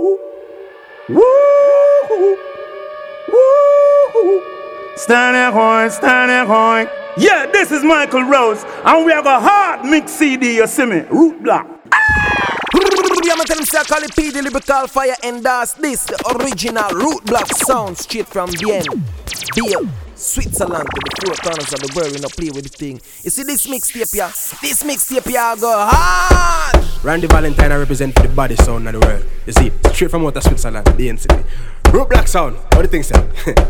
Woo! Woo! Stanley Hoy, Stanley Hoy. Yeah, this is Michael Rose, and we have a hard mix CD, you see me? Root block. I'm tell him I call it P the lyrical fire and that's this the original root block sound straight from Bien, Biel, Switzerland to the four corners of the world. We not play with the thing. You see this mixtape, yeah? This mixtape, yeah, go hard. Randy Valentine I represent for the body sound of the world. You see, straight from out of Switzerland, the NCT. Root block sound. What do you think, sir?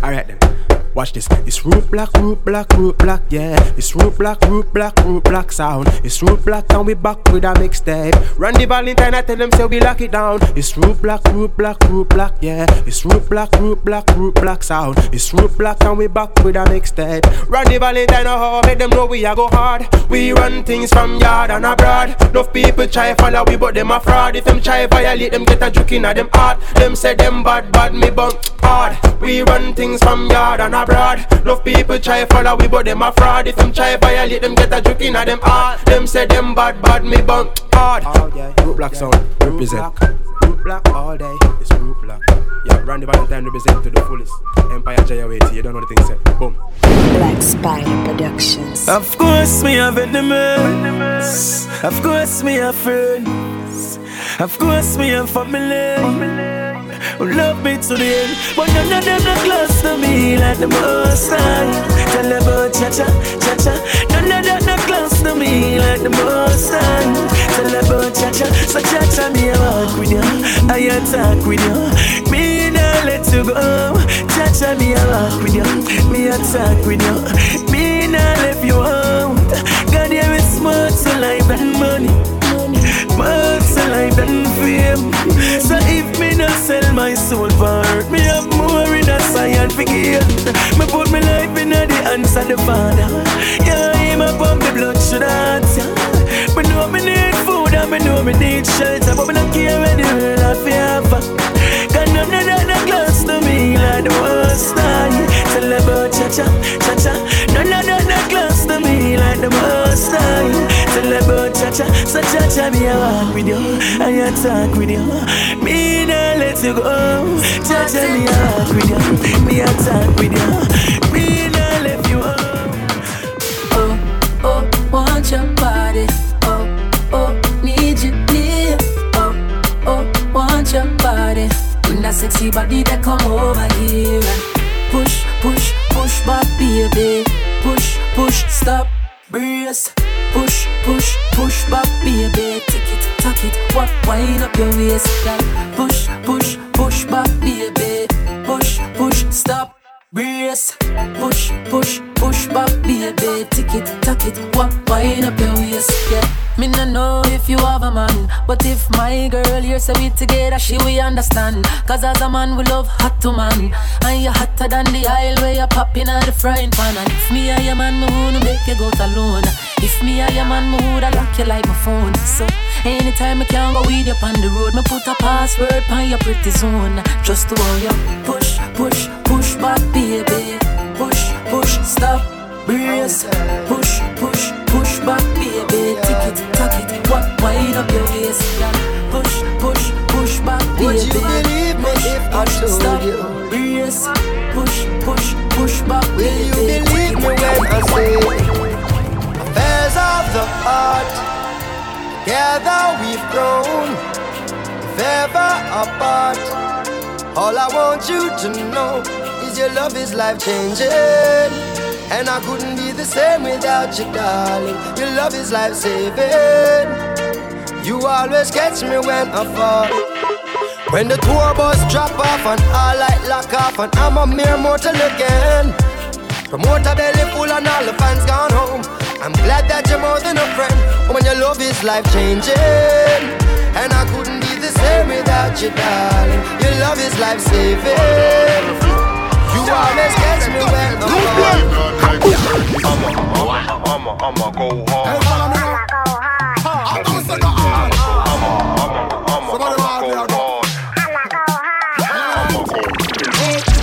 Alright then. Watch this. It's root black, root black, root black, yeah. It's root black, root black, root black sound. It's root black, and we back with a mixtape. Randy Valentine, I tell them say we lock it down. It's root black, root black, root black, yeah. It's root black, root black, root black sound. It's root black, and we back with a mixtape. Randy Valentine, oh, make them know we a go hard. We run things from yard and abroad. Enough people try follow we, but them a fraud. If them try violate them, get a juke in them heart. Them say them bad, bad, me bunk hard. We run things from yard and abroad. Love people try follow we, but them a fraud. If them try violate them, get a juke in them heart. Them say them bad, bad, me bunk hard. All day. Root black sound, represent. Root block all day. It's root black. Yeah, Randy Valentine represent to the fullest. Empire Jayawati, you don't know the thing said. Boom. Black Spider Productions. Of course, me have enemies. Of course, me have friends. Of course, me have family. Who love me to the end, but none of them not close to me like the most high. Tell about cha cha, cha cha. None of them not close to me like the most high. Tell about cha cha, so cha cha me a walk with you, I talk with you. Me not let you go. Cha cha me a walk with you, me a talk with you. Me not left you out. God here is more to life than money. More to life than science forget. Me put my life in the hands of the Father. Yeah, him up on the blood should answer. Me know me need food and me know me need shelter, but me not care the world I feel. Cause none of that close to me like the worst time. Tell about cha cha, cha cha. None of that not close to me like the worst cha so cha cha me a walk with you, I a talk with you. Me nah let you go. Cha cha me a walk with you, me a talk with you. Me nah let you go. Oh, oh, want your body. Oh, oh, need you near. Oh, oh, want your body. When that sexy body that come over here and push, push, push back, baby. Wind up your waist, girl. Push, push, push back, baby. Push, push, stop. Brace, push, push, push back, baby. Tick it, tuck it, what, wind up your waist, yeah. Me no know if you have a man, but if my girl here say we together, she will understand. Cause as a man, we love hot to man, and you hotter than the aisle where you popping out the frying pan. And if me and your man, me wanna make you go to alone. If me and your man, me woulda lock you like my phone. So anytime I can go with you on the road, me put a password on your pretty zone. Just to hold you push, push, push back, baby. Push, push, stop, brace. Push, push, push back, baby. Tick it, tuck it, what, wind up your waist, girl. Push, push, push back, baby. Would you believe me Push, if I told stop, you? brace. Push, push, push back, Will baby. you believe me when I say affairs of the heart? Together we've grown, if ever apart. All I want you to know is your love is life changing. And I couldn't be the same without you, darling. Your love is life saving. You always catch me when I fall. When the tour bus drop off and all light lock off and I'm a mere mortal again. Promoter belly full and all the fans gone home. I'm glad that you're more than a friend. When your love is life changing. And I couldn't be the same without you, darling. Your love is life saving. You always catch me when I'm gone. I'ma, I'ma, I'ma go hard. Go hard. I'ma go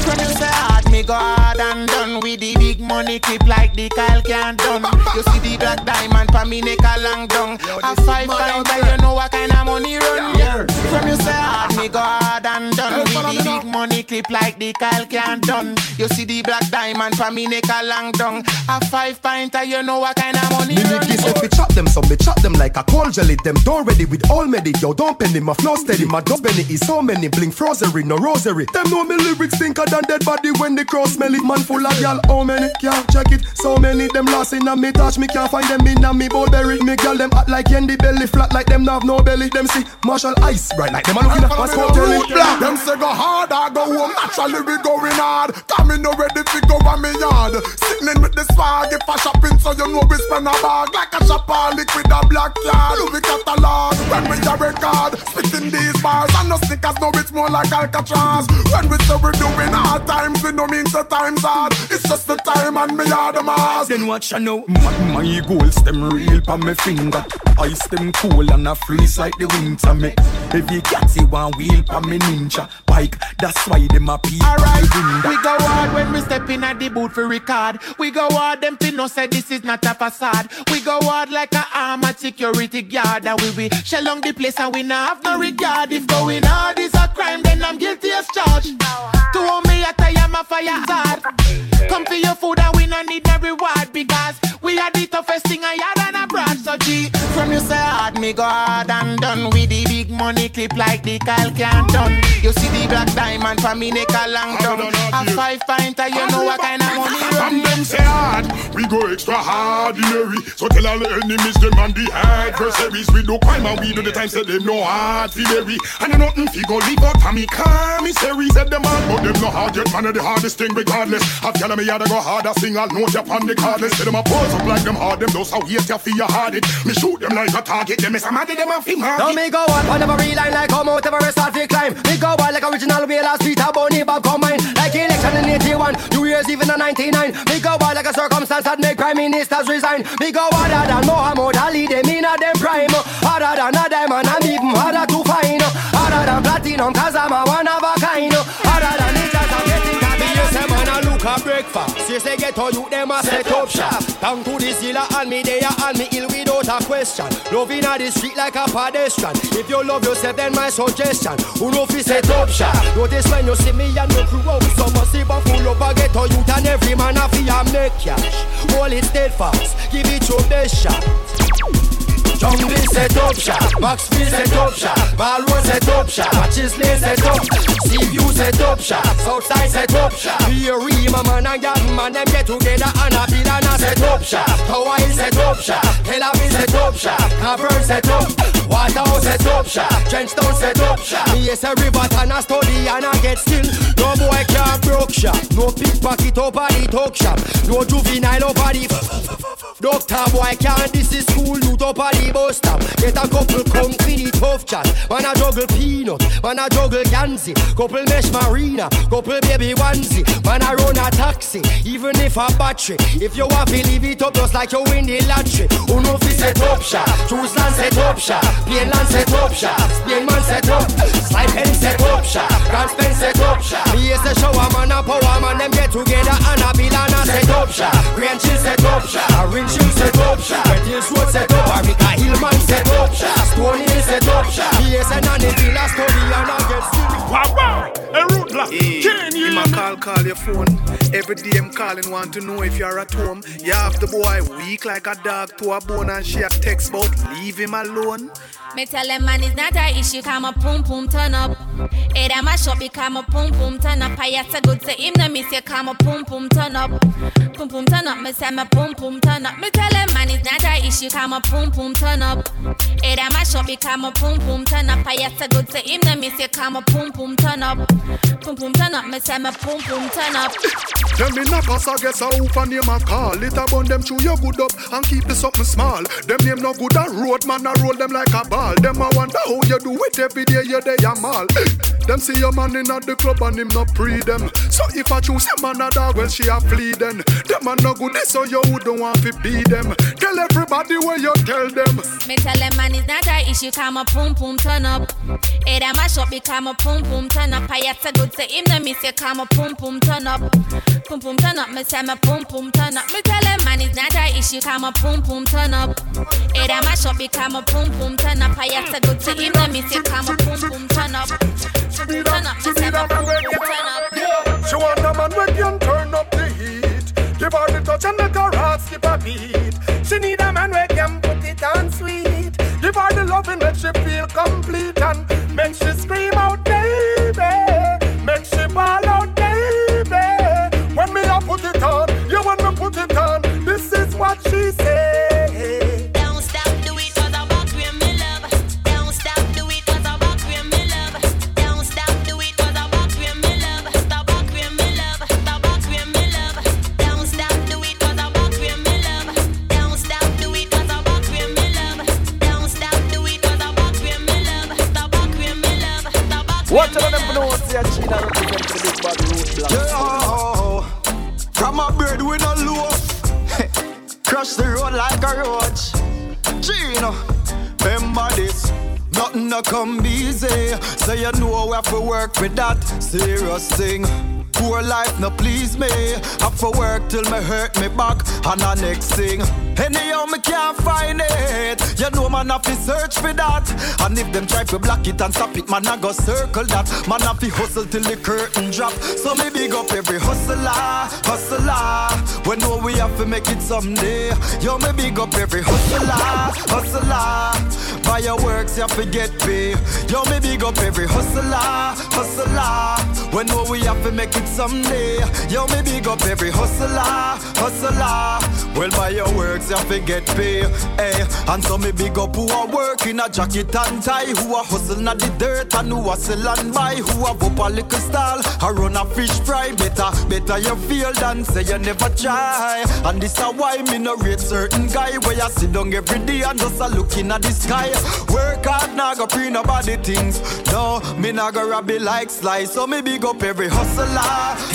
When you say hard, me go hard and done with the big money clip like the Kyle can done. You see the black diamond for me neck a long down. A five times, you know what kind of money run. From you say hard, me go hard the big money clip like the Kyle can't done. You see the black diamond for me neck a long down. A five pinter, you know what kind of money Me this if we chop them, some me chop them like a cold jelly. Them don't ready with all medi. Yo, don't penny, my flow steady. My dub penny is so many. Bling frozery, no rosary. Them know me lyrics thinker than dead body when they cross smell it. Man full of y'all, how oh, many? Can't check it. So many them lost in a me touch. Me can't find them in a me Burberry. Me girl them act like Yendi belly flat like them have no belly. Them see Marshall Ice bright like them a looking at Pascal Kelly. Them say go hard, I go home. Naturally we going hard. Coming no ready fi go on me yard. Sitting with the swag if I shopping, so you know we spend a bag like a shopper. Liquid a black card, Louis catalog. When we a record, spitting these bars and no stickers, no it's more like Alcatraz. When we say we doing hard times, we no mean the times hard. It's just the time and me are the mass. Then watch I know my, my goals them real pa me finger Ice them cool and I freeze like the winter me Every catty one wheel pa me ninja Bike that's why them a peep Alright, we go hard when we step in at the booth for record. We go hard, them fi no say this is not a facade. We go hard like a armored security guard, and we will shell on the place and we not have no regard. If going hard is a crime, then I'm guilty as charged. To hold me at I am a fire hazard. Come for your food and we no need no reward because we are the toughest thing I had and abroad. So G, from you say hard, me go hard and done with the big money clip like the Kyle can't done. You see the black diamond for me neck a long down. A five pinter, uh, you know what kind of money run. And them say hard, we go extra hard, ordinary. So tell all the enemies them and the adversaries. We do crime and we do the time say them no hard fi bury. And you nothing fi go leave out me commissary. Said them hard, but them no hard yet. Man, of the hardest thing regardless. Have tell me how to go harder, sing all note upon the cardless. Say them a pose up like them hard, them those how hate you fi your hard it. Me shoot them like a target, them is a mad them a fi Now market. me go on, on never reline like come out ever start to climb. Me go on like original way last beat a bunny bob combine. Like election in 81, New Year's even in 99. Me go on like a circumstance that make prime ministers resign. Me go harder than Muhammad Ali, them in a them prime. Harder than a diamond, I'm even harder to find. Harder than platinum, cause I'm a one of a kind. Harder a breakfast. They get all you, them a set up shop. Down to the zilla and me there and me ill without a question. Loving at the street like a pedestrian. If you love yourself, then my suggestion. Who know fi set up shop? Notice when you see me and no crew out some massive and full up a ghetto youth and every man a fi a make cash. Hold it steadfast, give it your best shot. Jungle set up shop, Maxfield set up shop, Balroad set up shop, Lane set up, Seaview set up shop, Southside set up shop, Here Rima man and Gavin man them get together and a bid and a set up shop, Hill set up shop, Tel Aviv set up shop, Cavern set up, Waterhouse set up shop, Trenchtown set up shop, Me yes a river and a study and I get still, no boy can't broke shop, no pickpocket over the talk shop, no juvenile over the Doctor boy can't this is school youth at the bus stop. Get a couple come for the tough chat Man a juggle peanut, man a juggle Yanzi Couple mesh marina, couple baby onesie. Man a run a taxi, even if a battery. If you want to leave it up just like you win the lottery. Who know fi set up shop, choose land set up shop Plain land set up shop, Spain man set up Slide pen set up shop, Grants Pen set up shop Me is a shower man a power man Them get together and a bill and a set up shop Grand chill set up shop, Orange Hill set up shop Red Hills Road set up, Africa Hillman set up shop Stone Hill set up shop Me is a Nannyville story and I get still Wow, wow, eh, a root block. Hey, Can you him hear me? call, call your phone. Every day I'm calling, want to know if you're at home. You have the boy weak like a dog to a bone, and she a text about leave him alone. Me tell them man it's not a issue, come a pum pum turn up. Hey, that my shop become a pum pum turn up. I had to go to him, then me say come a pum pum turn up. Pum pum turn up, me say me pum pum turn up. Me tell them man it's not a issue, come a pum pum turn up. Hey, that my shop become a pum pum turn up. I had to go to him, then me say come a pum pum turn up. Pum pum turn up, me say me pum pum turn up. Tell me knock us, I guess I hope and name a call. It a bun them chew your good up and keep the something small. Them name no good a road, man, I roll them like a ball. Them I wonder how you do it every day, you day a mall. Eh, them see your man in at the club and him not pre them. So if I choose a man a dog, well she a flee then. Them a no good, so you don't want to be them. Tell everybody where you tell them. Me tell them man it's not a issue, come a pum pum turn up. Hey, that my shop become a pum pum turn up. I had to go to him, then me say come a pum pum turn up. Pum pum turn up, me say me pum pum turn up. Me tell them man it's not a issue, come a pum pum turn up. Hey, that my shop become a pum pum turn up turn up. I have to go to him. Let me see, come up, boom, boom, turn up. Turn up, me say, boom, boom, turn up. She want a man when you turn up the heat. Give her the touch and make her heart skip a beat. Come easy. So you know we have to work with that serious thing. Poor life no please me. Have to work till me hurt me back. And the next thing, anyhow me can't find it. You know man have to search for that. And if them try to block it and stop it, man I go circle that. Man have to hustle till the curtain drop. So me big up every hustler, hustler. We know we have to make it someday. Yo me big up every hustler, hustler. By your works you have to get paid. Yo me big up every hustler, hustler. We know we have to make it someday. Yo, me big up every hustler, hustler. Well, by your works, you have to get paid. Hey, and so me big up who are working a jacket and tie, who are hustling at the dirt and who are sell and buy, who have up a little stall, I run a fish fry. Better, better you feel than say you never try. And this is why me no rate certain guy where you sit down every day and just a looking at the sky. Work now go pre nobody things. No, me nah go rob it like slice. So me big up every hustler,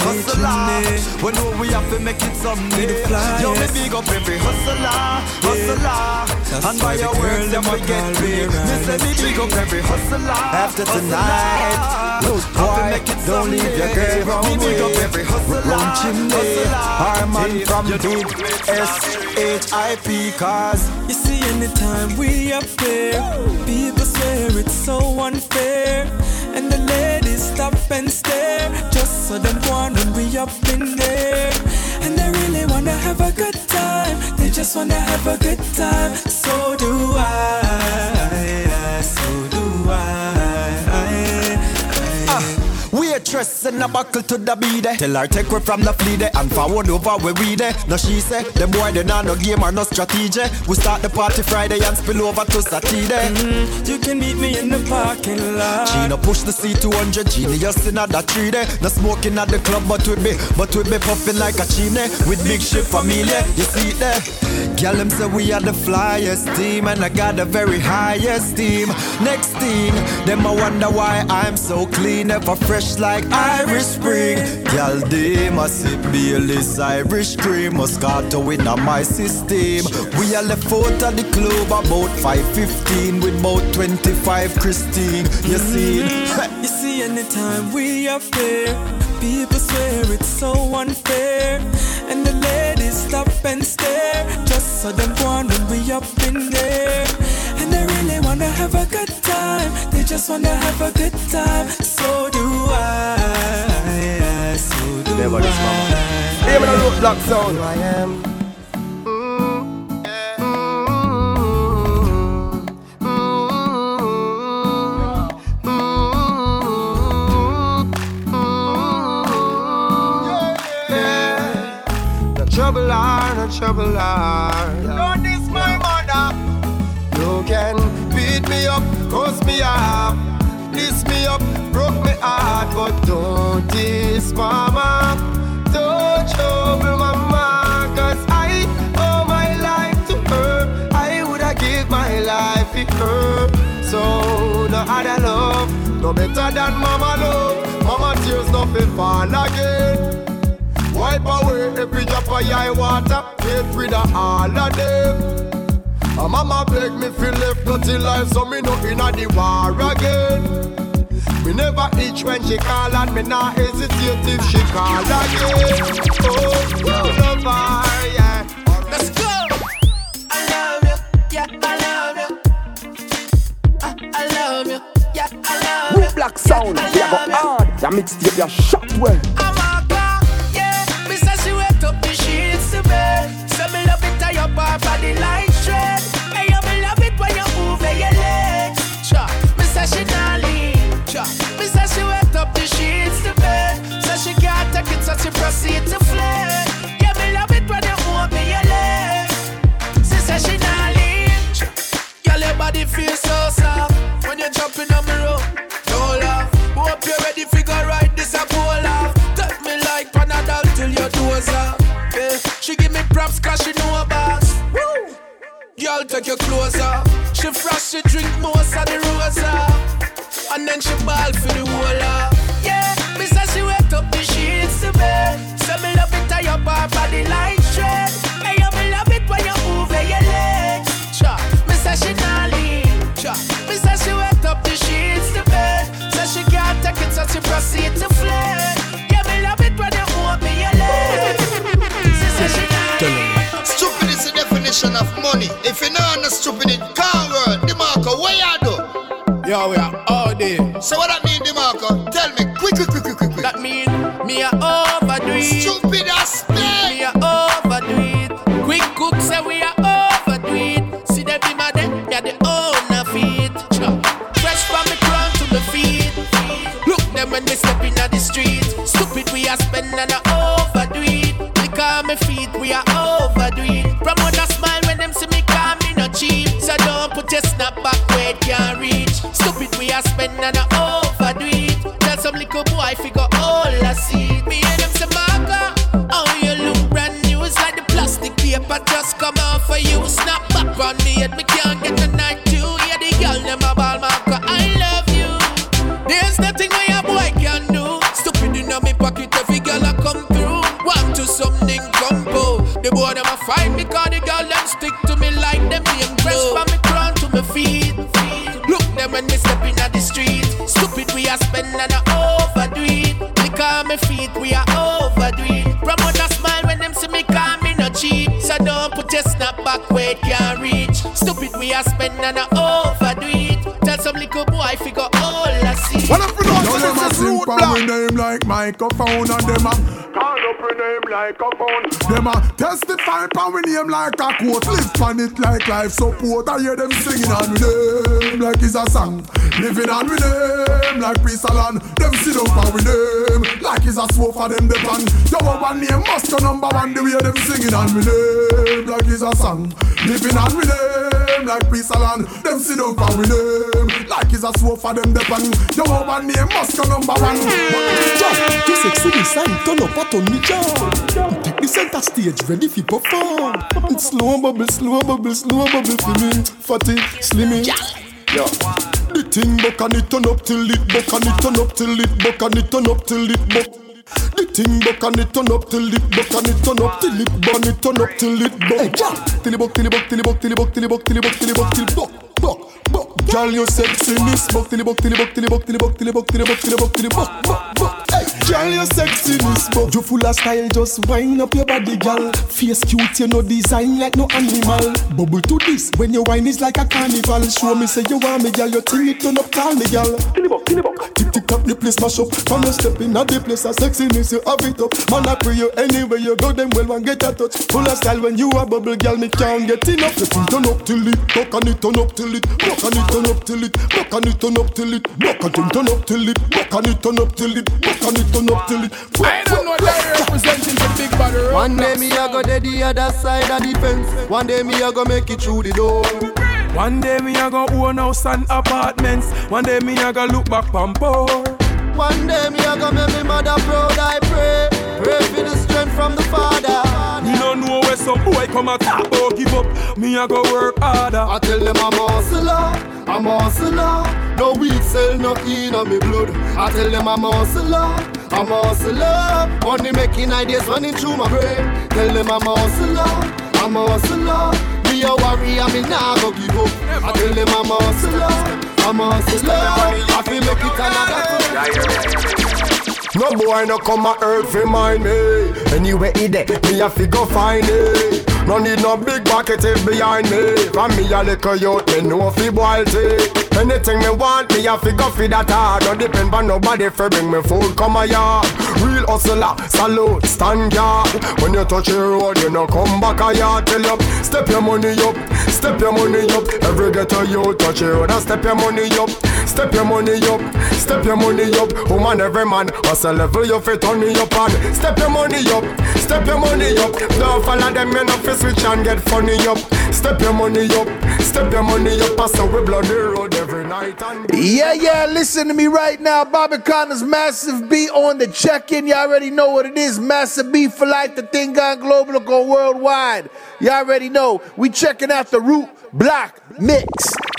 hustler. We know we have to make it someday. Yo, me big up every hustler, hustler. And by your words, you forget me. Me say me big up every hustler. After tonight, Look, boy, don't leave your girl wrong Me big up every hustler, Run chimney, our man from big S-H-I-P cause You see, anytime we up there, people it's so unfair. And the ladies stop and stare, just so them want when we up in there. And they really wanna have a good time, they just wanna have a good time. So do I, so do Waitress in a buckle to the beat eh. Tell her take her from the flea there and forward over where we there. No she say, them boy they not no game or no strategy. We start the party Friday and spill over to Saturday. Mm, you can meet me in the parking lot. Gina push the C200, genius in that tree there. No smoking at the club, but we be, but we be puffing like a chimney with big ship familia. You see there? Girl, them say we are the flyest team, and I got the very highest team. Next thing, them I wonder why I'm so clean, ever fresh like Irish Spring. Girl, they must sip Bailey's Irish cream, Moscato in my system. We are left out of the club about 5:15 with about 25 Christine. You see? Mm-hmm. You see, anytime we up there, people swear it's so unfair. And the ladies stop and stare, just so them want when we up in there. And they wanna have a good time, they just wanna have a good time. So do I, so do Never this mama. I. Hear me the root black sound. I am. No trouble are, no trouble are. Up, diss me up, broke me heart, but don't diss mama. Don't trouble mama, cause I owe my life to her. I woulda give my life for her. So no other love, no better than mama love. Mama tears nothing fall again. Wipe away every drop of your water, get rid of all of them. And mama beg me feel dirty life, so me no inna the war again. Me never itch when she call and me not hesitate if she call again. Oh, you love her, yeah. Let's go. I love you, yeah, I love you. I, I love you, yeah, I love you. Root black sound. I We are go hard. That mixtape you shot well. I'm your clothes off. She fresh, she drink most of the rose off. And then she ball for the whole lot. So what that microphone and them a call up we name like a phone. Them a testify from we name like a quote. Live on it like life support. I hear them singing on we name like it's a song. Living on we name like peace and land. Them sit up on we name like it's a for them the pan. Yo, one name must go number one. The way them singing on we name like it's a song. Living on we name like peace and land. Them sit up on we name like it's a swore for them the pan. Yo, oh, one name must go number one. Just, just sexy this and turn up a ton me job. Take the center stage, ready for perform. It's slow bubble, slow bubble, slow bubble for me. Fatty, slimmy. Yeah. The thing buck and it turn up till it buck and it turn up till it buck and it turn up till it buck. The thing buck and it turn up till it buck and it turn up till it burn it turn up till it buck. Hey. Till it buck, till it buck, till it buck, till it buck, till it buck, till it buck, till it buck, till it buck, buck, buck. Girl, you sexy, miss buck, till it buck, till it buck, till it buck, till it buck, till it buck, till it buck, till it buck, till it buck, buck, buck. Girl, you sexy, miss buck. You full of style, just wind up your body, girl. Face cute, you know design like no animal. Bubble to this when your wine is like a carnival. Show me say you want me, girl. You think it turn up, call me, girl. Till it buck, till. Tick tick up the place, mash up. From your step in, at the place, a sexiness, you have it up. Man, I pray you anywhere you go, them well and get a touch. Full of style when you a bubble, girl. Me can't get enough. The thing turn up till it, buck and it turn up till it, buck and it turn up till it, buck and it turn up till it, buck and it turn up till it, buck and it turn up till it, buck and it turn up till it. I don't know that representing the big body road One day me a go dead the other side of the fence. One day me a go make it through the door. One day me a go own house and apartments. One day me a go look back on poor. One day me a go make me mother proud. I pray, pray for the strength from the Father. Me no know where some boy come a talk about give up. Me a go work harder. I tell them I'm a hustler, I'm a hustler. No weed sell, no in on me blood. I tell them I'm a hustler. I'm a hustler, money making ideas running through my brain. Tell them I'm a hustler, I'm a hustler. Me a warrior, me nah go give up. I tell them I'm a hustler, I'm a hustler. I feel make it another. No boy no come a earth fi mind me. Anyway he there, me a fi go find it. No need no big bucket if behind me. From me a little youth, me know fi boil tea. Anything me want, me a fi go fi that hard. Don't depend on nobody fi bring me food come a yard. Real hustler, salute, stand guard. When you touch the road, you no come back a yard. Tell up, step your money up, step your money up. Every get ghetto you touch the road, and step your money up, step your money up, step your money up. Woman, every man, hustle level you fit me up and step your money up, step your money up. Don't follow them, know fi switch and get funny up. Step your money up, step your money up. Pass away bloody road every night and Yeah, yeah, listen to me right now. Bobby Konders Massive B on the check-in. Y'all already know what it is. Massive B for life. The thing gone global, go worldwide. Y'all already know. We checking out the Root Block Mix.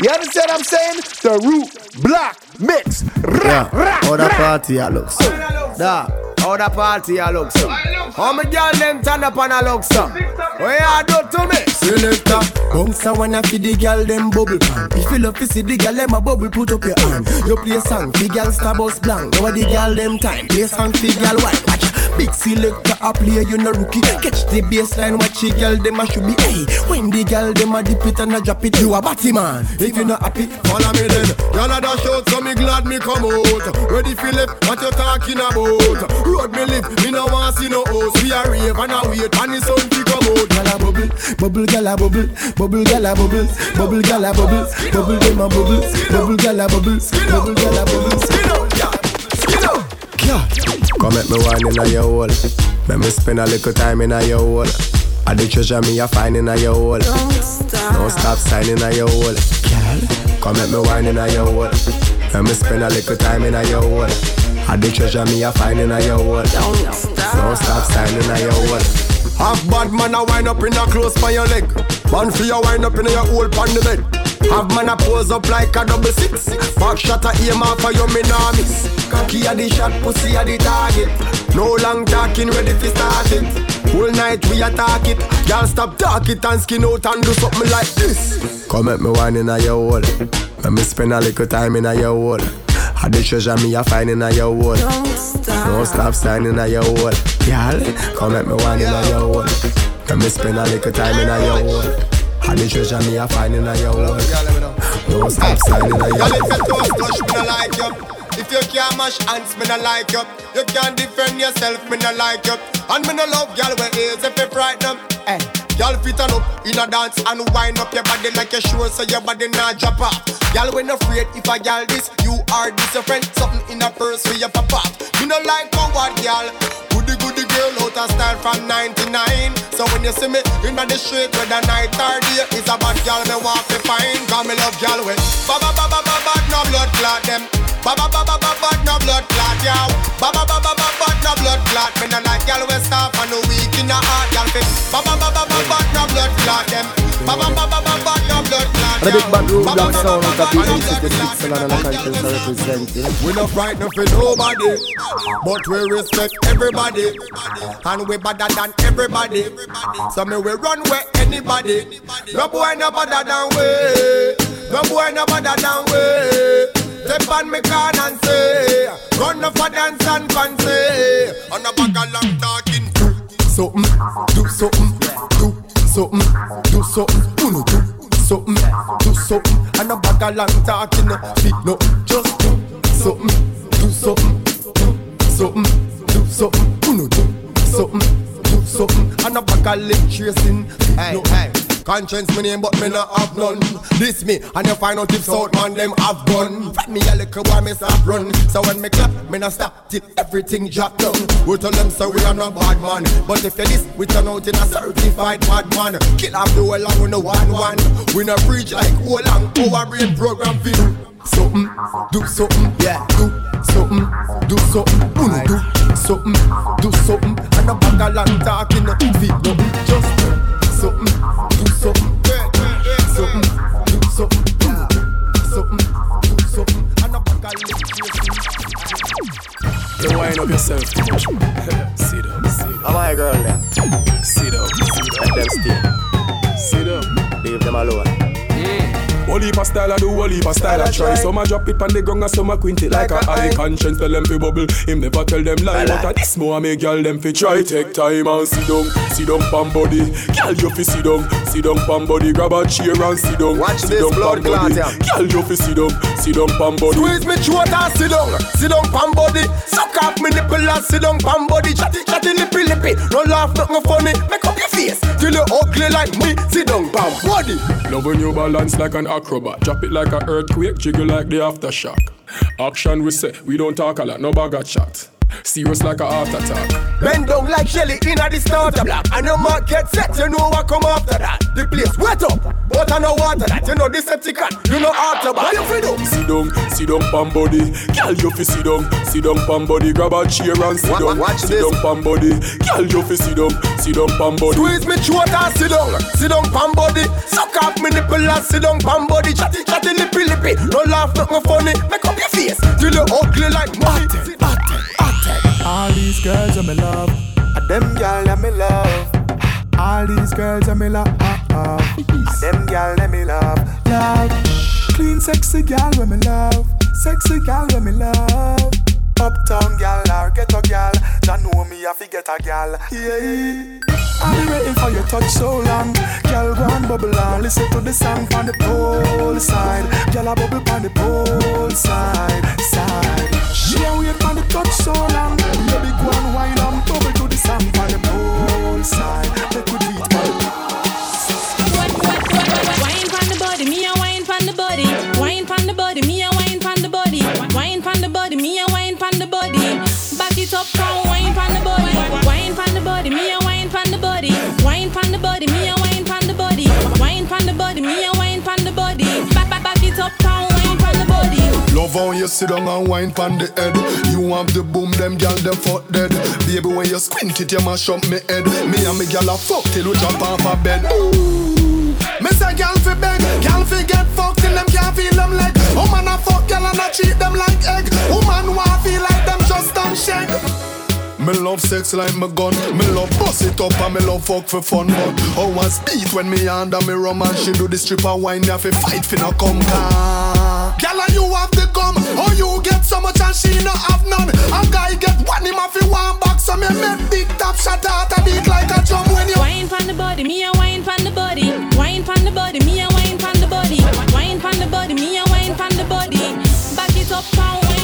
You understand what I'm saying? The Root Block mix. Yeah, how the party I look so. How the party I look so. How me girl them turn up and I look so. What you do to me? Selector, bounce a wanna feed the girl them bubble pan. If you love to see the girl them a bubble, put up your hand. You play song, fi girl star bus blank. Now the girl them time, play song fi girl white. Watch, big selector a play, you no rookie. Catch the baseline, watch the girl them a should be. Hey, when the girl them a dip it and a drop it, you a batty man. If you not happy, Follow me then. Y'all a dash out, so me glad me come out. Ready left, what you talking about? Road me live, me no want see no host. We a rave and a wait, and the sun to come out. Gyal a bubble, bubble gyal a bubble, bubble gyal a bubble, bubble gyal a bubble, bubble them a bubble, bubble gyal a bubble, bubble gyal a bubble. Yeah. Come at me wine inna your hole. Let me spend a little time inna your hole. I the treasure me a find inna your hole. Don't stop. Don't stop signing inna your hole. Girl, come at me wine inna your hole. Let me spend a little time inna your hole. I the treasure me a find inna your hole. Don't stop. Don't stop signing inna your hole. Half bad man a wind up in a close by your leg. Man for your wind up in your hole pan the bed. Have man a pose up like a double six. Back shot a aim off for you me. Cocky a the shot, pussy a the target. No long talking, ready for start it. Whole night we attack it. Y'all stop talk it and skin out and do something like this. Come at me wine inna your hole. Let me spend a little time inna your hole. I the treasure me a find inna your hole. Don't stop. Don't stop signing inna your hole. Girl, come at me wine inna your hole. Let me spend a little time inna your hole. I the treasure me a find inna your hole. Don't stop signing inna your Y'all if hole. you toast touch, me no like you. If you can't mash hands, me no like you. You can't defend yourself, me no like you. And me no love y'all with if you frighten them. Eh. Y'all fit on up in a dance and wind up your body like a sure so your body not drop off. Y'all when afraid if I y'all this, you are this your friend. Something in a purse for your pop off. Me no like coward y'all. Goody goody girl out of style from 99. So when you see me in the street whether night or day, it's a bad girl me want to find. Cause me love y'all with ba ba ba ba ba ba no blood clot them. Ba ba ba ba ba ba no blood clot yow. Ba ba ba ba ba ba no blood clot. Me no like y'all with stuff and no weak in the heart y'all fit. Ba ba ba ba ba ba no blood clot them. Ba ba ba ba ba ba no blood clot And a big bad room Ba ba black ba sound ba with a ba no beat blood the clot Switzerland and a Konshens are representing. we not frightened for nobody, but we respect everybody, and we better than everybody. So me we run where anybody. No boy no better than we. No boy no better than we. Step on me can and say, run up for dance and fancy. On a bag of long talking. something, do something, do something, do something, uno do something, do something, and a bag of long talking, feet, no, just do something, do something, do something, do something, uno do something, do something, and a bag of lip tracing, Hey, no, hey. Konshens me name, but me not have none. This me, and you find out if South man them have gun. Fat me a little while me stop run. So when me clap, me not stop till everything drop down. We tell them so we are not bad man, but if you this, we turn out in a certified bad man. Kill off the whole and we no one one. We no preach like whole long our brain program fit. something, do something, yeah, do something, do something, uno do something, do something, and a bag of long talking, feet, no, just do something, something, mm, do something, mm, uno do something, mm, do something, and a bag of lip Don't wind up yourself too much. sit up, sit up. Am I girl there? Sit up, sit Let them stay. Sit up. Leave them alone. Whole heap of style I do, whole heap of style I try. Some a drop it on the ground and some a quint it like a eye. Konshens tell them fi bubble, him never tell them lie. But a this more make girl them fi try. Take time and sit down, sit down pam body. Girl you fi sit down, sit down pam body. Grab a chair and sit down. Watch sit down blood clot, yeah. Girl you fi sit down, sit down pam body. Squeeze me throat and sit down, sit down pam body. Suck off me nipple and sit down pam body. Chatty chatty lippy lippy, no laugh nothing funny. Make up your face till you ugly like me. Sit down pam body. Love when you balance like an acrobat. Drop it like a earthquake, jiggle like the aftershock. Action we say, we don't talk a lot, no bag of chat. Serious like a heart attack. Bend down like Shelly in a the starter block. And your market set, you know what come after that. The place wet up, but I know water that. You know Decepticon, you know after What you fi do? Sit down, sit down, pam body. Girl, you fi sit down, sit down, pam body. Grab a chair and sit down, watch sit down, pam body. Girl, you fi sit down, sit down, pam body. Squeeze me throat and sit down, sit down, pam body. Suck off me nipple and sit down, pam body. Chatty, chatty, lippy, lippy. No laugh, nothing funny. Make up your face till you ugly like money. All these girls I'm in love, them girls I'm love. All these girls I'm in love, uh. them girls I'm love. Love, clean, sexy girl when me love, sexy girl when me love. Uptown gal or ghetto gal, ya know me I fi get a gal. Yeah. I've been waiting for your touch so long. Girl, go and bubble on. Listen to the song from the poolside. Girl, I bubble on the poolside, side. She a wait for the touch so long. Baby, go and wine and bubble to the song from the poolside. Make we beat for Wine from the body, me a wine from the body. Wine from the body, me a wine from the body. Wine from the body, me a wine from the body. Back it up, come Love how you sit down and wine pon the head. You have the boom, them gal them fuck dead. Baby, when you squint it, you mash up me head. Me and me gal a fuck till we jump off a bed. Ooh. Me say gal fi beg, gal fi get fucked till them can't feel them leg. Woman a fuck gal and a treat them like egg. Woman want feel like them just don't shake. Me love sex like my gun. Me love bust it up and me love fuck for fun. But I speed when me under me rum and she do the stripper wine. Have to fight no come car. Girl and you have the gum. Oh you get so much and she no have none. A guy get one him off one box. So me make big top shot out a beat like a drum when you. Wine from the body, me a wine from the body. Wine from the body, me a wine from the body. Wine from the body, me a wine from the body. Back it up, wine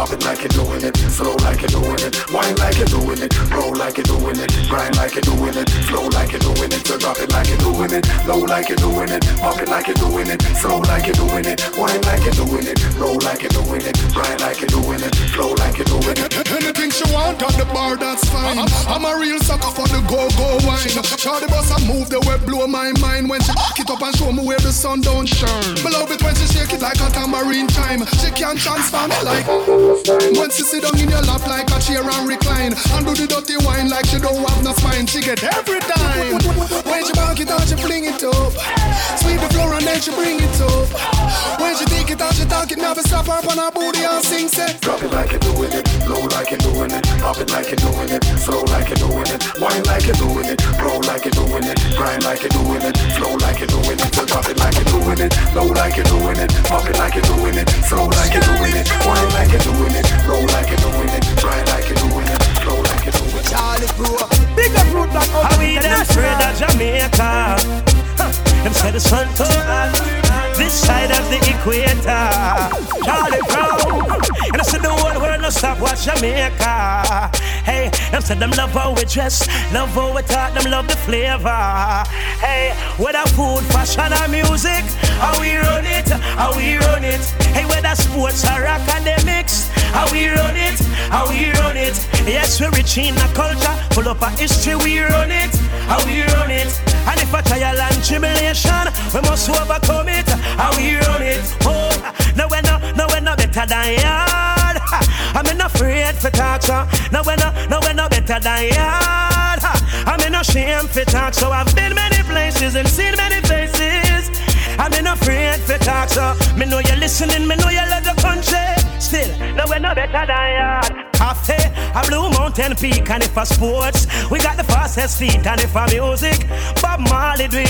pop it like you're doing it, slow like you're doing it, wine like you're doing it, roll like you're doing it, grind like you're doing it, flow like you're doing it. So drop it like you're doing it, low like you're doing it, pop it like you're doing it, slow like you're doing it, wine like you're doing it, roll like you're doing it, grind like you're doing it, flow like you're doing it. Anything she want at the bar, that's fine. I'm a real sucker for the go-go wine. Shawty boss, I move the way blow my mind when she back it up and show me where the sun don't shine. Me love it when she shake it like a tambourine time. She can transform it like when she sit down in your lap like a chair and recline and do the dirty wine like she don't have no spine. She get every time when she back it out, she fling it up, sweep the floor and then she bring it up. When she take it out, she talk it, never stop her on her booty and sing set. Drop it like you're doing it, low like you're doing it, pop it like you're doing it, slow like you're doing it, wine like you're doing it, roll like you're doing it, grind like you're doing it, flow like you're doing it. So drop it like you're doing it, low like you're doing it, pop it like you're doing it, slow like you're doing it, wine like you're doing it, roll like you're doing it, grind like you're doing it, flow like you're doing it. Charlie Pro, big up root black How we them straight of Jamaica? Huh. Them say the sun too hot. This side of the equator, Charlie Brown. And I said the whole world no stop watch Jamaica. Hey, them said them love how we dress, love how we talk, them love the flavor. Hey, whether food, fashion or music, how we run it, how we run it. Hey, whether sports or academics, how we run it, how we run it. Yes, we're rich in a culture, full up of history, we run it, how we run it. And if a trial and tribulation, we must overcome it, how we run it. Oh, no, we're no, no, we're no better than yard. I'm not afraid for talk, so no, we're no, no, we're no better than yard. I'm not ashamed for talk, so I've been many places and seen many faces. I'm not afraid for talk, so me know you're listening, me know you love the country. Still, no, we're no better than yard. Cafe, a blue mountain peak, and if for sports, we got the fastest feet, and if for music, Bob Marley do.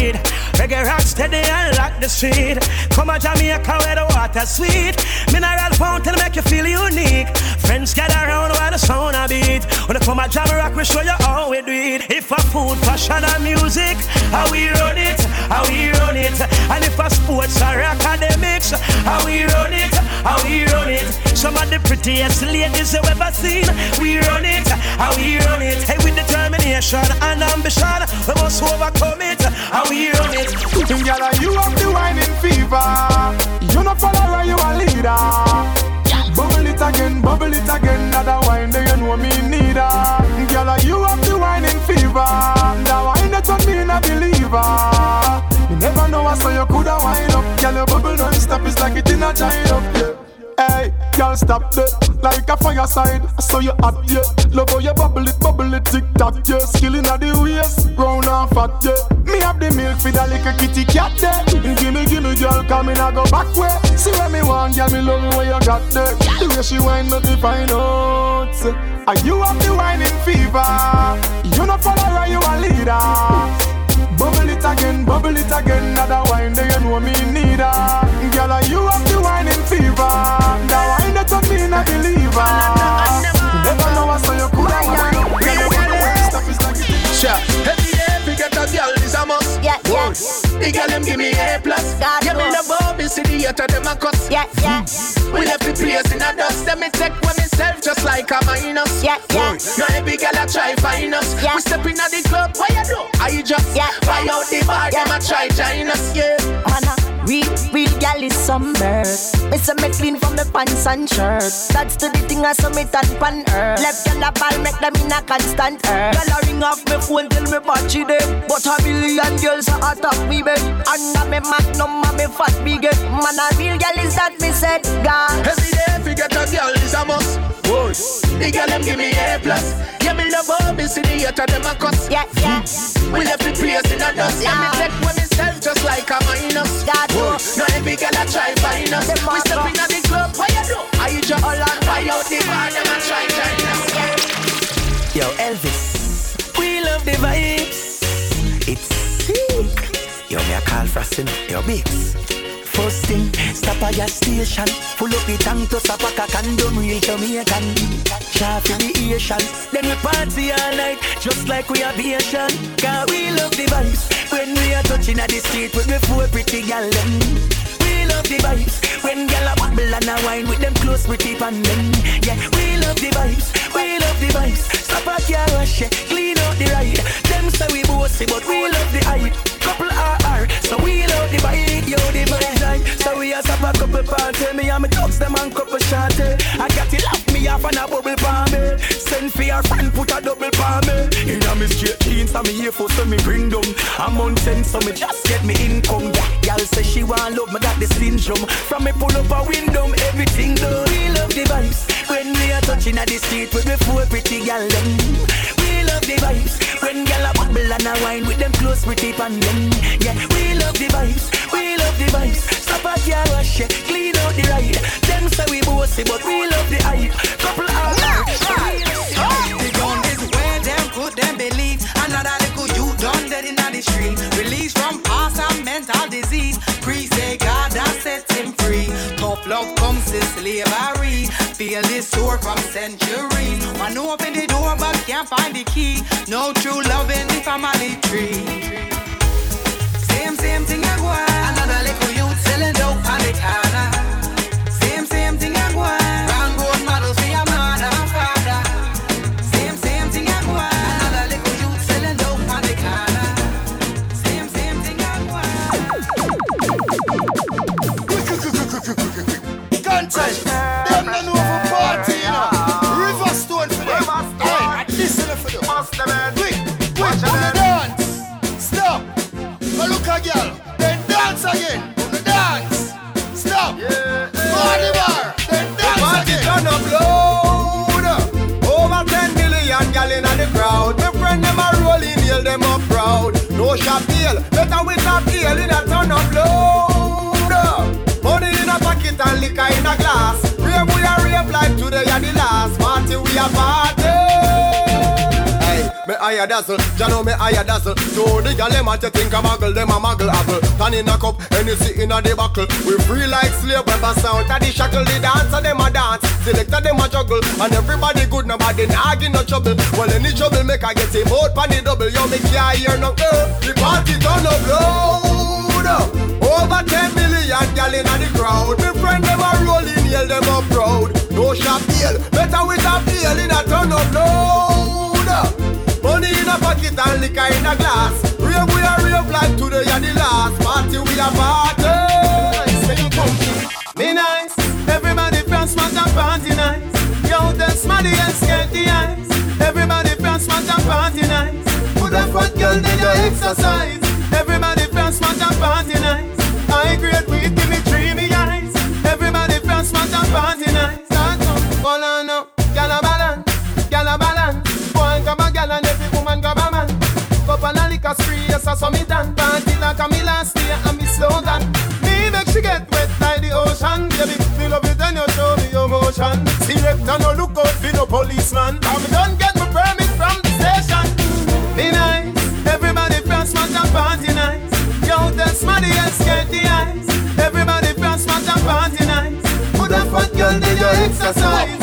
Reggae rock steady and lock the street. Come a Jamaica where the water sweet. Mineral fountain make you feel unique. Friends gather around while the sound a beat. When they come a jam rock, we show you how we do it. If for food, fashion, and music, how we run it, how we run it. And if for sports or academics, how we run it, how we run it. Some of the prettiest ladies you ever seen, we run it, how we run it. Hey, with determination and ambition. We must overcome it and we run it. Girl, you have the whining fever. You no follower, you a leader. Bubble it again, bubble it again. That wine, do you know me need her? Girl, you have the whining fever. That wine that on me in a believer. You never know, I saw you coulda wind up. Girl, your bubble don't stop. It's like it in a giant up. Yeah. Hey, girl, stop that like a fireside. I saw you hot, yeah. Love how you bubble it, bubble it, tick tock, yeah. Skilling at the waist, round and fat, yeah. Me have the milk for the little kitty cat, yeah. Gimme, gimme, girl, come in, I go back way. See where me want, girl, me love where you got there. The way she make me find out. Are you have the whining fever? You not follower, you a leader. Bubble it again, bubble it again. Another wine, do you know me need her? Girl, you have the in fever. The wine that on me not believer. You uh. never know I saw you could have wine up. Girl, you want to stop is like. The girl them give me A plus. God Yeah, me the Bobby city to them a cuss. Yeah, yeah. Mm. We left the place in a dust. Them me take when myself just like a minus. Yeah, yeah. Now every girl a try find us. Yeah. We step in at the club. What you do? I just Yeah. buy out the bar. Yeah. Them a try join us. Yeah. Man, a real, real gal is some bird. Me say me clean from me pants and shirt. That's the thing I saw me tan pan earth. Left gal a ball make them in a constant earth. Gal a ring off me phone till me battery dead. But a billion girls a attack me bed. Under me magnum and me fat big. Man a real gal is that me said God. Every day the girl them give me A plus. Yeah, me love Bobby city to them a cuss. Yeah, yeah. Hmm. We left the place in a dust. Yeah, me take when myself just like a minus. God now every girl a try find us. We step go. in at the club. What you do? I just Hold on. buy out the bar. Them a try join us. Yo, Elvis, we love the vibes. It's sick. Yo, me a call sin. Yo, Biggs. First thing, stop at your station. Full up the tank to stop a condom, real Jamaican. Sharp in the Asian. Then we party all night, just like we are Asian. Cause we love the vibes. When we are touching at the street with me four pretty gal them. We love the vibes. When gal a bubble and a wine with them close pretty pan them. Yeah, we love the vibes. We love the vibes. Stop a car wash it, clean out the ride. Them say we bossy, but we love the hype. Couple RR, so we love the vibe. Yo, the time. So we a stop a couple party. Me and me dogs them and couple shorty. I got it lock me off and a bubble for me. Send for your friend, put a double for me. In a me straight jeans, and me here for so me bring them. I'm on ten, so me just get me income. Yeah, y'all say she want love, me got the syndrome. From me pull up a window, everything done. We love the vibes when we are touching at the street with me four pretty gal them. We love the vibes when gal a bubble and a wine with them close pretty pan them. Yeah, we love the vibes, we love the vibes. Stop a car wash it, clean out the ride. Them say we bossy, but we love the hype. Couple hours. Oh. The gun is where them put them believe. Another little you done dead in the street. Released from Feel this sword from centuries. One open the door but can't find the key. No true love in the family tree. Higher dazzle, ya know me higher dazzle. So the gal them a you think a muggle, them a muggle apple. Turn in a cup, Hennessy in a the buckle. We free like slave, weapon sound. A the shackle, the dancer them a dance. Selector them a juggle, and everybody good, nobody nagging no trouble. Well, any trouble make I get him out pan the double. Yo, me can't hear no girl. The party turn up loud. Over 10 million gal in the crowd. Me friend them a rolling, hail them up proud. No shop deal, better with a deal in a turn up loud. A eat and liquor in a glass. Rave we are rave like today and the last. Party we are party. Say Me nice, everybody from smart and party nice. Yo, the smarty and scared the eyes. Everybody from smart and party nice. Put a fat girl in your exercise. Everybody from smart and party nice. I great weed, give me dreamy eyes. Everybody from smart and party I saw me done. Party like a me last year and me slow down. Me make she get wet like the ocean, baby. Me love it when you show me your motion. See rector no look out for no policeman. I'm done get my permit from the station. Me nice, everybody from smart and party nice. Yo, the smarty and scared the eyes. Everybody from smart and party nice. Put a fat girl in your exercise.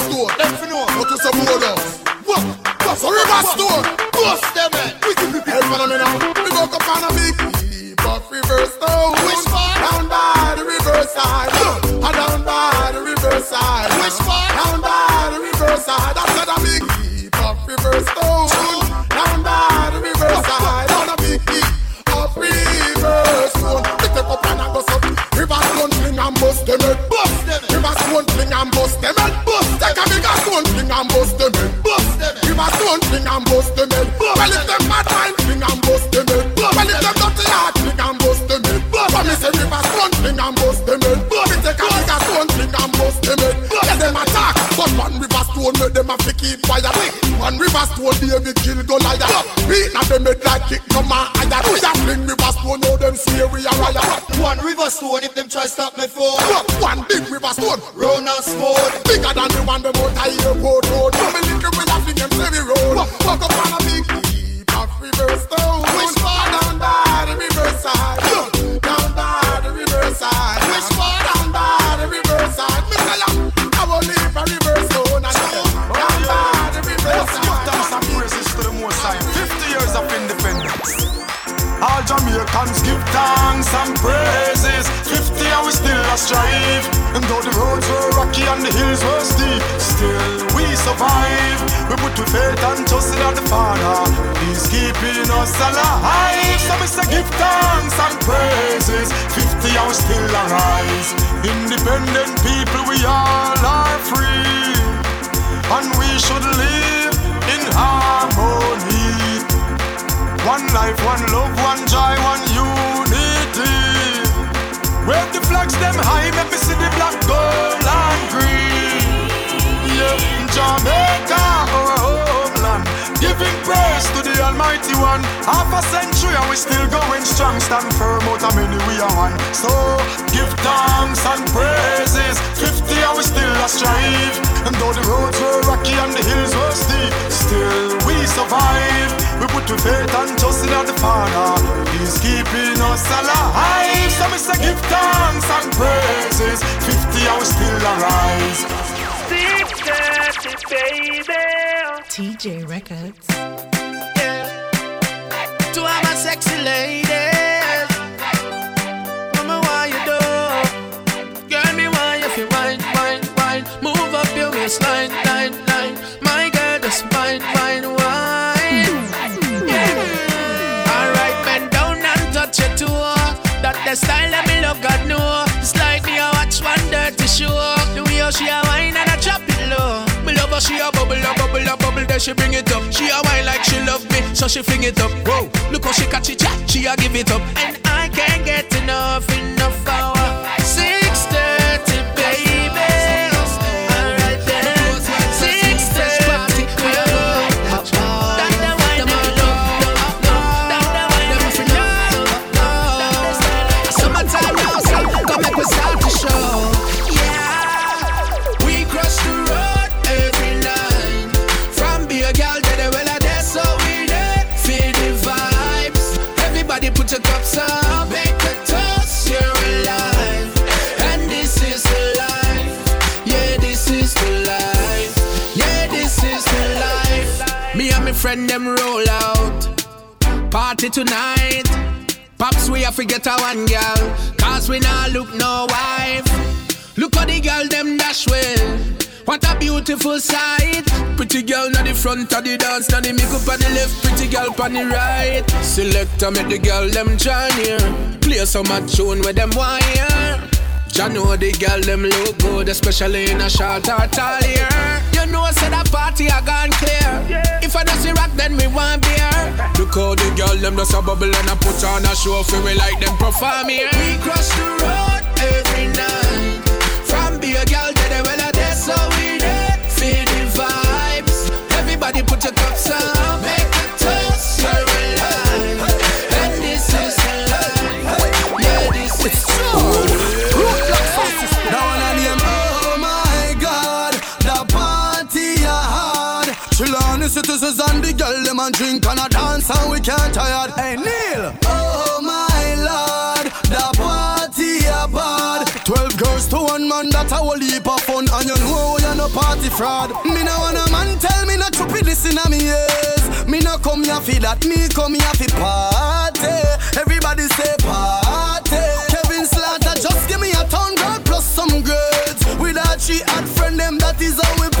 House, We faith and trust in the Father. He's keeping us alive. So we say give thanks and praises. 50 and we still arise. Independent people, we all are free. And we should live in harmony. One life, one love, one joy, one unity. Wave the flags them high, make me see the black, gold, and green. Yeah, Jamaica, homeland. Giving praise to the Almighty One. Half a century and we still going strong. Stand firm out of many we are one. So give thanks and praises. 50 and we still a strive. And though the roads were rocky and the hills were steep, still we survive. We put to faith and trust in the Father. He's keeping us alive. So say give thanks and praises. 50 and we still arise. baby. TJ Records. To all my sexy ladies. Mama, why you do? Girl, me why you feel wine, wine, wine. Move up your waistline, line, line. My girl, just wine, wine, wine. Yeah. Alright, bend down and touch your toe. That the style that me love, God know. It's like me, I watch one dirty show. The way how she a wine and she a bubble, a bubble, a bubble, then she bring it up. She a wine like she love me, so she fling it up. Whoa, look how she catch it, she a give it up. And I can't get enough, enough hour. 6:30, friend them roll out. Party tonight. Pops, we have to get a one girl. Cause we not look no wife. Look how the girl them dash well. What a beautiful sight. Pretty girl on the front of the dance, now the makeup on the left, pretty girl on the right. Selector make the girl them join here. Play some a tune with them wire. Ya know the girl them look good, especially in a short or tall year. You know, say that party I gone clear. If I don't see rock, then we want beer. Look how the girl them does a bubble and I put on a show for we like them perform here. We cross the road every night. From be a girl to the well, that's so we there. Feel the vibes. Everybody put your cups up. And the girl them and drink and a dance and we can't tired. Hey Neil, oh my Lord, the party a bad. Twelve girls to one man, that a whole heap of fun, and you know you're no party fraud. Me no want a man tell me not listen to me ears. Me no come here for that, me come here for party. Everybody say party. Kevin Slater just give me a town girl plus some grades. With a she had friend them, that is how we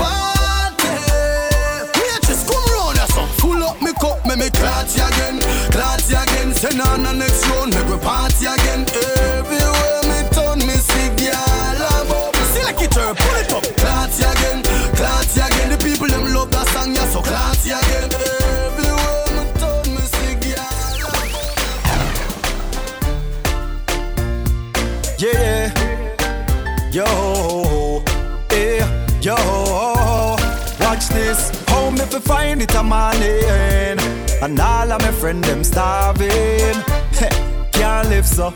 it a morning, and all of my friend them starving. Can't live so.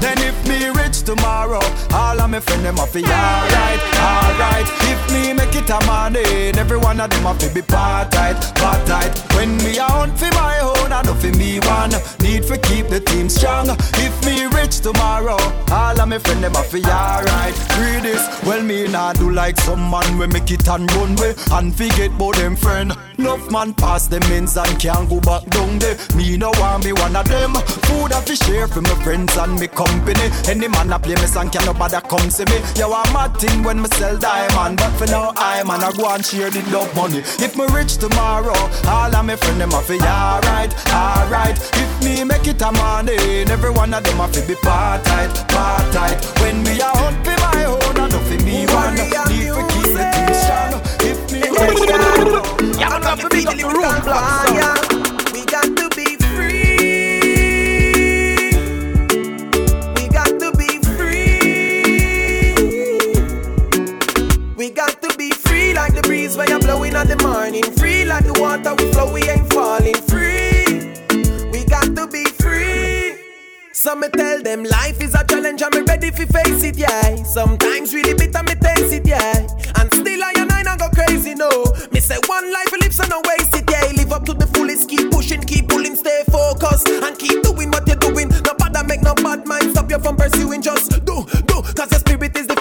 Then if me rich tomorrow, all of my friend them a fi alright, alright. If me make it a morning, every one of them a fi be part tight, part tight. When me a hunt fi my own, I know fi me one. Need for keep the team strong. If me rich tomorrow, all of my friend them a fi alright. Read this, well me nah do like some man we make it and run way and forget about them friend. Enough man pass them ends and can't go back down there. Me no want be one of them. Food I fi share for my friends and me company. Any man a play me song can nobody come see me. You a mad thing when me sell diamond, but for now I man I go and share the love money. If me rich tomorrow, all of my friend them a fi alright, alright. If me make it a morning, every one of them a fi be part tight, part tight. When we a hunt for my own, know fi me one. Need for keep the team strong. If me rich tomorrow, I'm to be the room block. Breeze when you're blowing in the morning. Free like the water we flow, we ain't falling. Free. We got to be free. Some me tell them life is a challenge and me ready fi face it, yeah. Sometimes really bitter me taste it, yeah. And still I and I not go crazy, no. Me say one life we live so no waste it, yeah. Live up to the fullest, keep pushing, keep pulling, stay focused and keep doing what you're doing. No bother make no bad mind stop you from pursuing. Just do, do, cause your spirit is the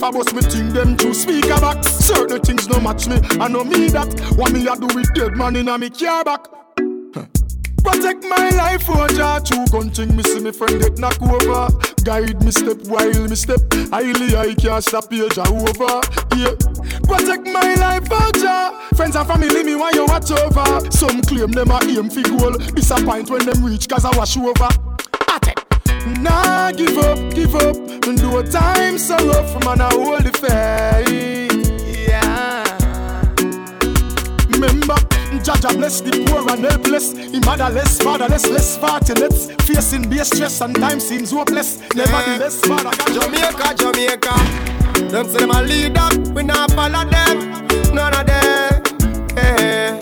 but me bust me thing them through speaker box. Certain things no match me, I know me that. What me a do with dead man inna me car back. Protect my life, Jah True gun thing, me see me friend get knock over. Guide me step while me step. Highly I can't stop Jah over Yeah. Protect my life, Jah Friends and family, me want you watch over. Some claim them a aim fi goal Disappoint when them reach cause I wash over Nah, give up, give up No time so rough, man, I hold the faith Yeah Remember, Jah Jah bless the poor and helpless. Him motherless, fatherless, less fartless. Facing base stress and time seems hopeless. Nevertheless, father got Jamaica, Jamaica. Them say them a lead up, we not follow them. None of them. Hey.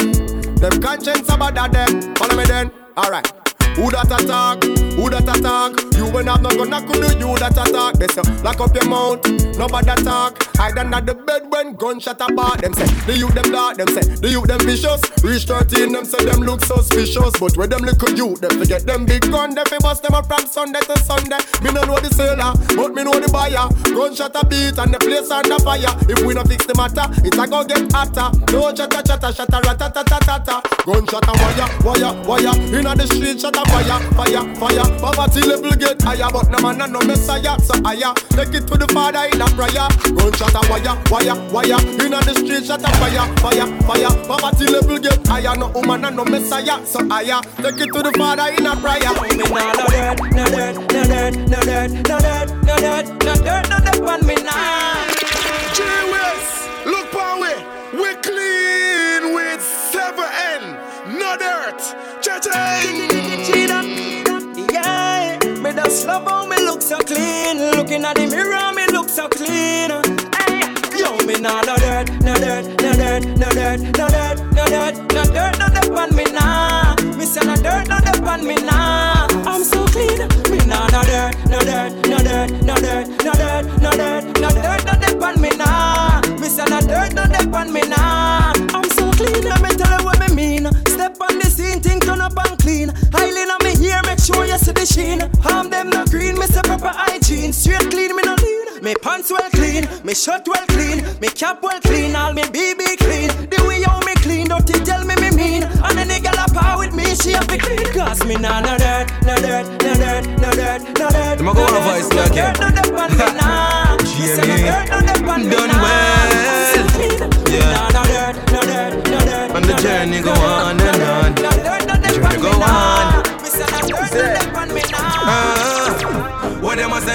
Them conscience about that them. Follow me then. Alright. Who that attack? Who that attack? You when have no I could do you that attack. They say, lock up your mouth, nobody talk. I done at the bed when gunshot about them say, the youth them dark, them say, the youth them vicious. Reach 13, them say them look suspicious. But with them little youth, them forget them big gun, they fi bust them up from Sunday to Sunday. Me no know the seller, but me know the buyer. Gunshot a beat and the place under fire. If we no fix the matter, it's a go get hotter. No chatter chatter chatter ratatatatata. Gunshot a wire, wire, wire. Inna the street, shut a fire, fire, fire. Poverty level get higher, but no man and no messiah. So higher, take it to the Father in a prayer. Gunshot a wire, wire, wire. Inna the street, shut a fire, fire, fire. Poverty level get higher, no woman and no messiah. So higher, take it to the Father in a prayer. Me nah no dirt, no dirt, no dirt, no dirt, no dirt, no dirt, no dirt, no dirt on me nah. J-West, look power way. We clean with 7N. No dirt. Cha-ching. Just love how me look so clean. Looking at the mirror, me look so clean. Hey, yo, me nah no dirt, no dirt, no dirt, no dirt, no dirt, no dirt, no dirt, no dirt on me nah. Me say no dirt, no dirt on me nah. I'm so clean. Me nah no dirt, no dirt, no dirt, no dirt, no dirt, no dirt, no dirt, no dirt on me nah. Me say no dirt, no dirt on me nah. I'm so clean. Me tell you what me mean. Step on the scene, think turn up and clean. Highly sure you see the sheen. Harm them no green, me say proper hygiene. Straight clean, me no lean. Me pants well clean, me shirt well clean, me cap well clean, all me BB clean. The way how me clean, don't you tell me me mean. And any girl a power with me, she have to clean. Cause me nah no dirt, no dirt, no dirt, no dirt, no dirt. Them a go on a voice no like dirt, no dirt on me eh. nah. Me say no dirt, no dirt on me Done nah. well.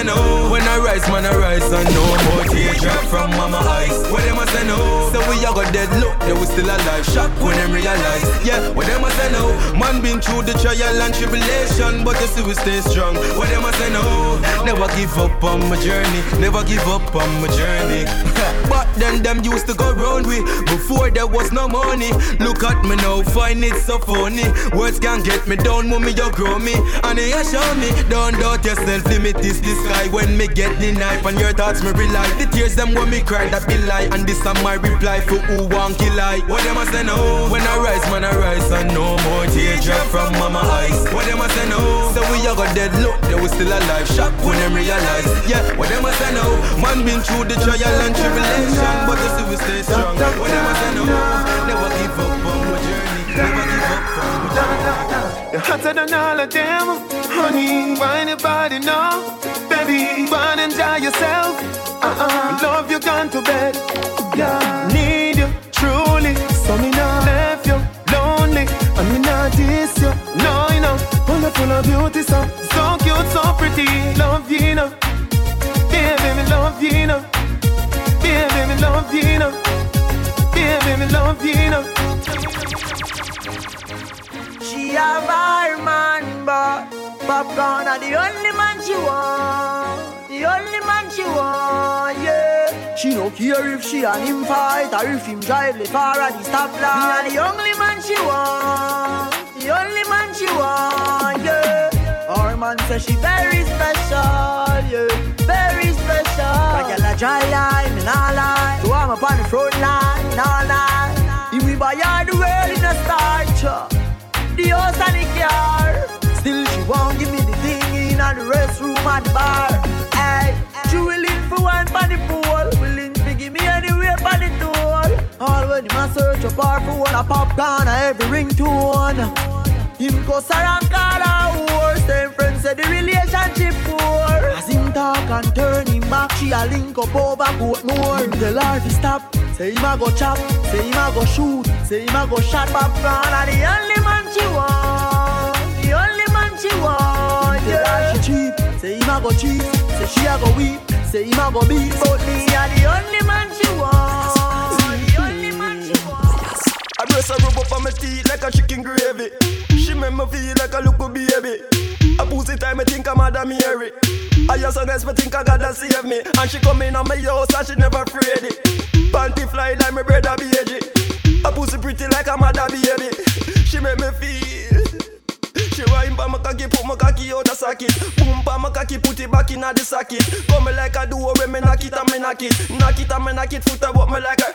Say? When I rise, man, I rise and no more teardrop from mama eyes. What them a say no? A got dead look, they was still alive. Shock when them realize. Yeah, what them a say no? Man been through the trial and tribulation, but you see we stay strong. What them a say no? Never give up on my journey, never give up on my journey. but then them used to go round with before there was no money. Look at me now, find it so funny. Words can't get me down, mommy, you grow me. And you show me, don't doubt yourself, limit is the sky. When me get the knife and your thoughts me rely. The tears them when me cry, that be lie. And this are my reply for who want kill I. What them a say no? When I rise, man, I rise and no more teardrop from mama eyes. What them a say no? So we a got dead look, they was still alive. Shock when them realize. Yeah, what them a say no? Man been through the trial and tribulation, but see we stay strong. What them a say no? Never give up on my journey. Never give up on my journey. Hotter than all of them, honey. Why anybody know? Baby, go and enjoy yourself. Uh-uh. Love you gone to bed. Yeah. Truly. So me not left you lonely. And me not diss you. No, you know. Full of, beauty, so so cute, so pretty. Love you, know. Baby, me love you, know. Baby, me love you, know. Baby, me love you, know. She a man, but Popcaan are the only man she want. The only man she want, yeah. She no care if she and him fight or if him drive the far at the stoplight. Me a the only man she want. The only man she want, yeah. Our man say she very special, yeah. Very special. Like a dry line, me nah lie. So I'm up on the front line, nah lie. If we buy all the world in a starch the house and the car. Still, she won't give me the thing in the restroom and bar. Hey, she willing for one for the pool, willing to give me anywhere for the tool. All when him a search up her for one a Popcaan a every ringtone. Him go around call her whore. Same friends say the relationship poor. As him talk and turn him back, she a link up over boat more. Tell her to stop. Say him a go chop, say him a go shoot, say him a go shot Popcaan. And the only man she want, the only man she want. Yeah, she cheap. Say him a go cheat, say she a go weep, say him a go beat. But me a the only man she want, the only man she want. I dress her rub up on my teeth like a chicken gravy. She make me feel like a little baby. I pussy time, I think I'm Madam Mary. I just honest, me think I gotta save me. And she come in on my house and she never afraid it. Panty fly like my brother baby. I pussy pretty like a mother baby. Cocky, put my cocky out the socket. Boom pa my cocky, put it back in the socket. Come me like a duo when me knock it and me knock it. Knock it and me knock it, foot about me like a.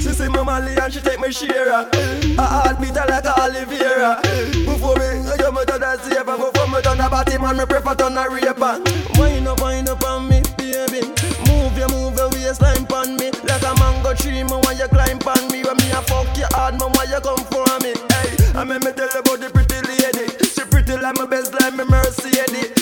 She say my Mali and she take me share. A heartbeat like a Oliveira. Before me, I go me to the safe. Before me turn a body man, me prefer turn a raper. Wind up, wind up on me, baby. Move your, move your waistline pon me. Like a mango tree, me want you climb pon me. When me a fuck you hard, me want you come for me. Hey, I me me tell you about the pretty I'm a best like mercy, Mercedes.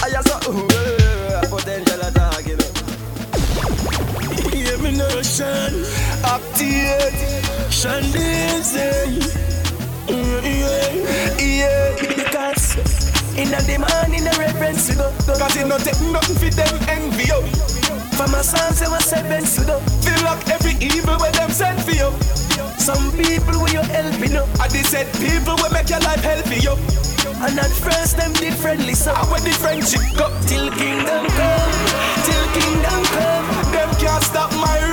potential attack, you know. Hear me now, Sean. Update. Sean Daisy. Yeah, yeah. Because in the morning, the reverence to go. Cause it not take nothing for them envy you. For my sons, they was seven to go. Feel like every evil where them send for you. Some people will you helping you. I they said people will make your life healthy you. And at first them differently so when the friendship go till kingdom come, till kingdom come, them can't stop my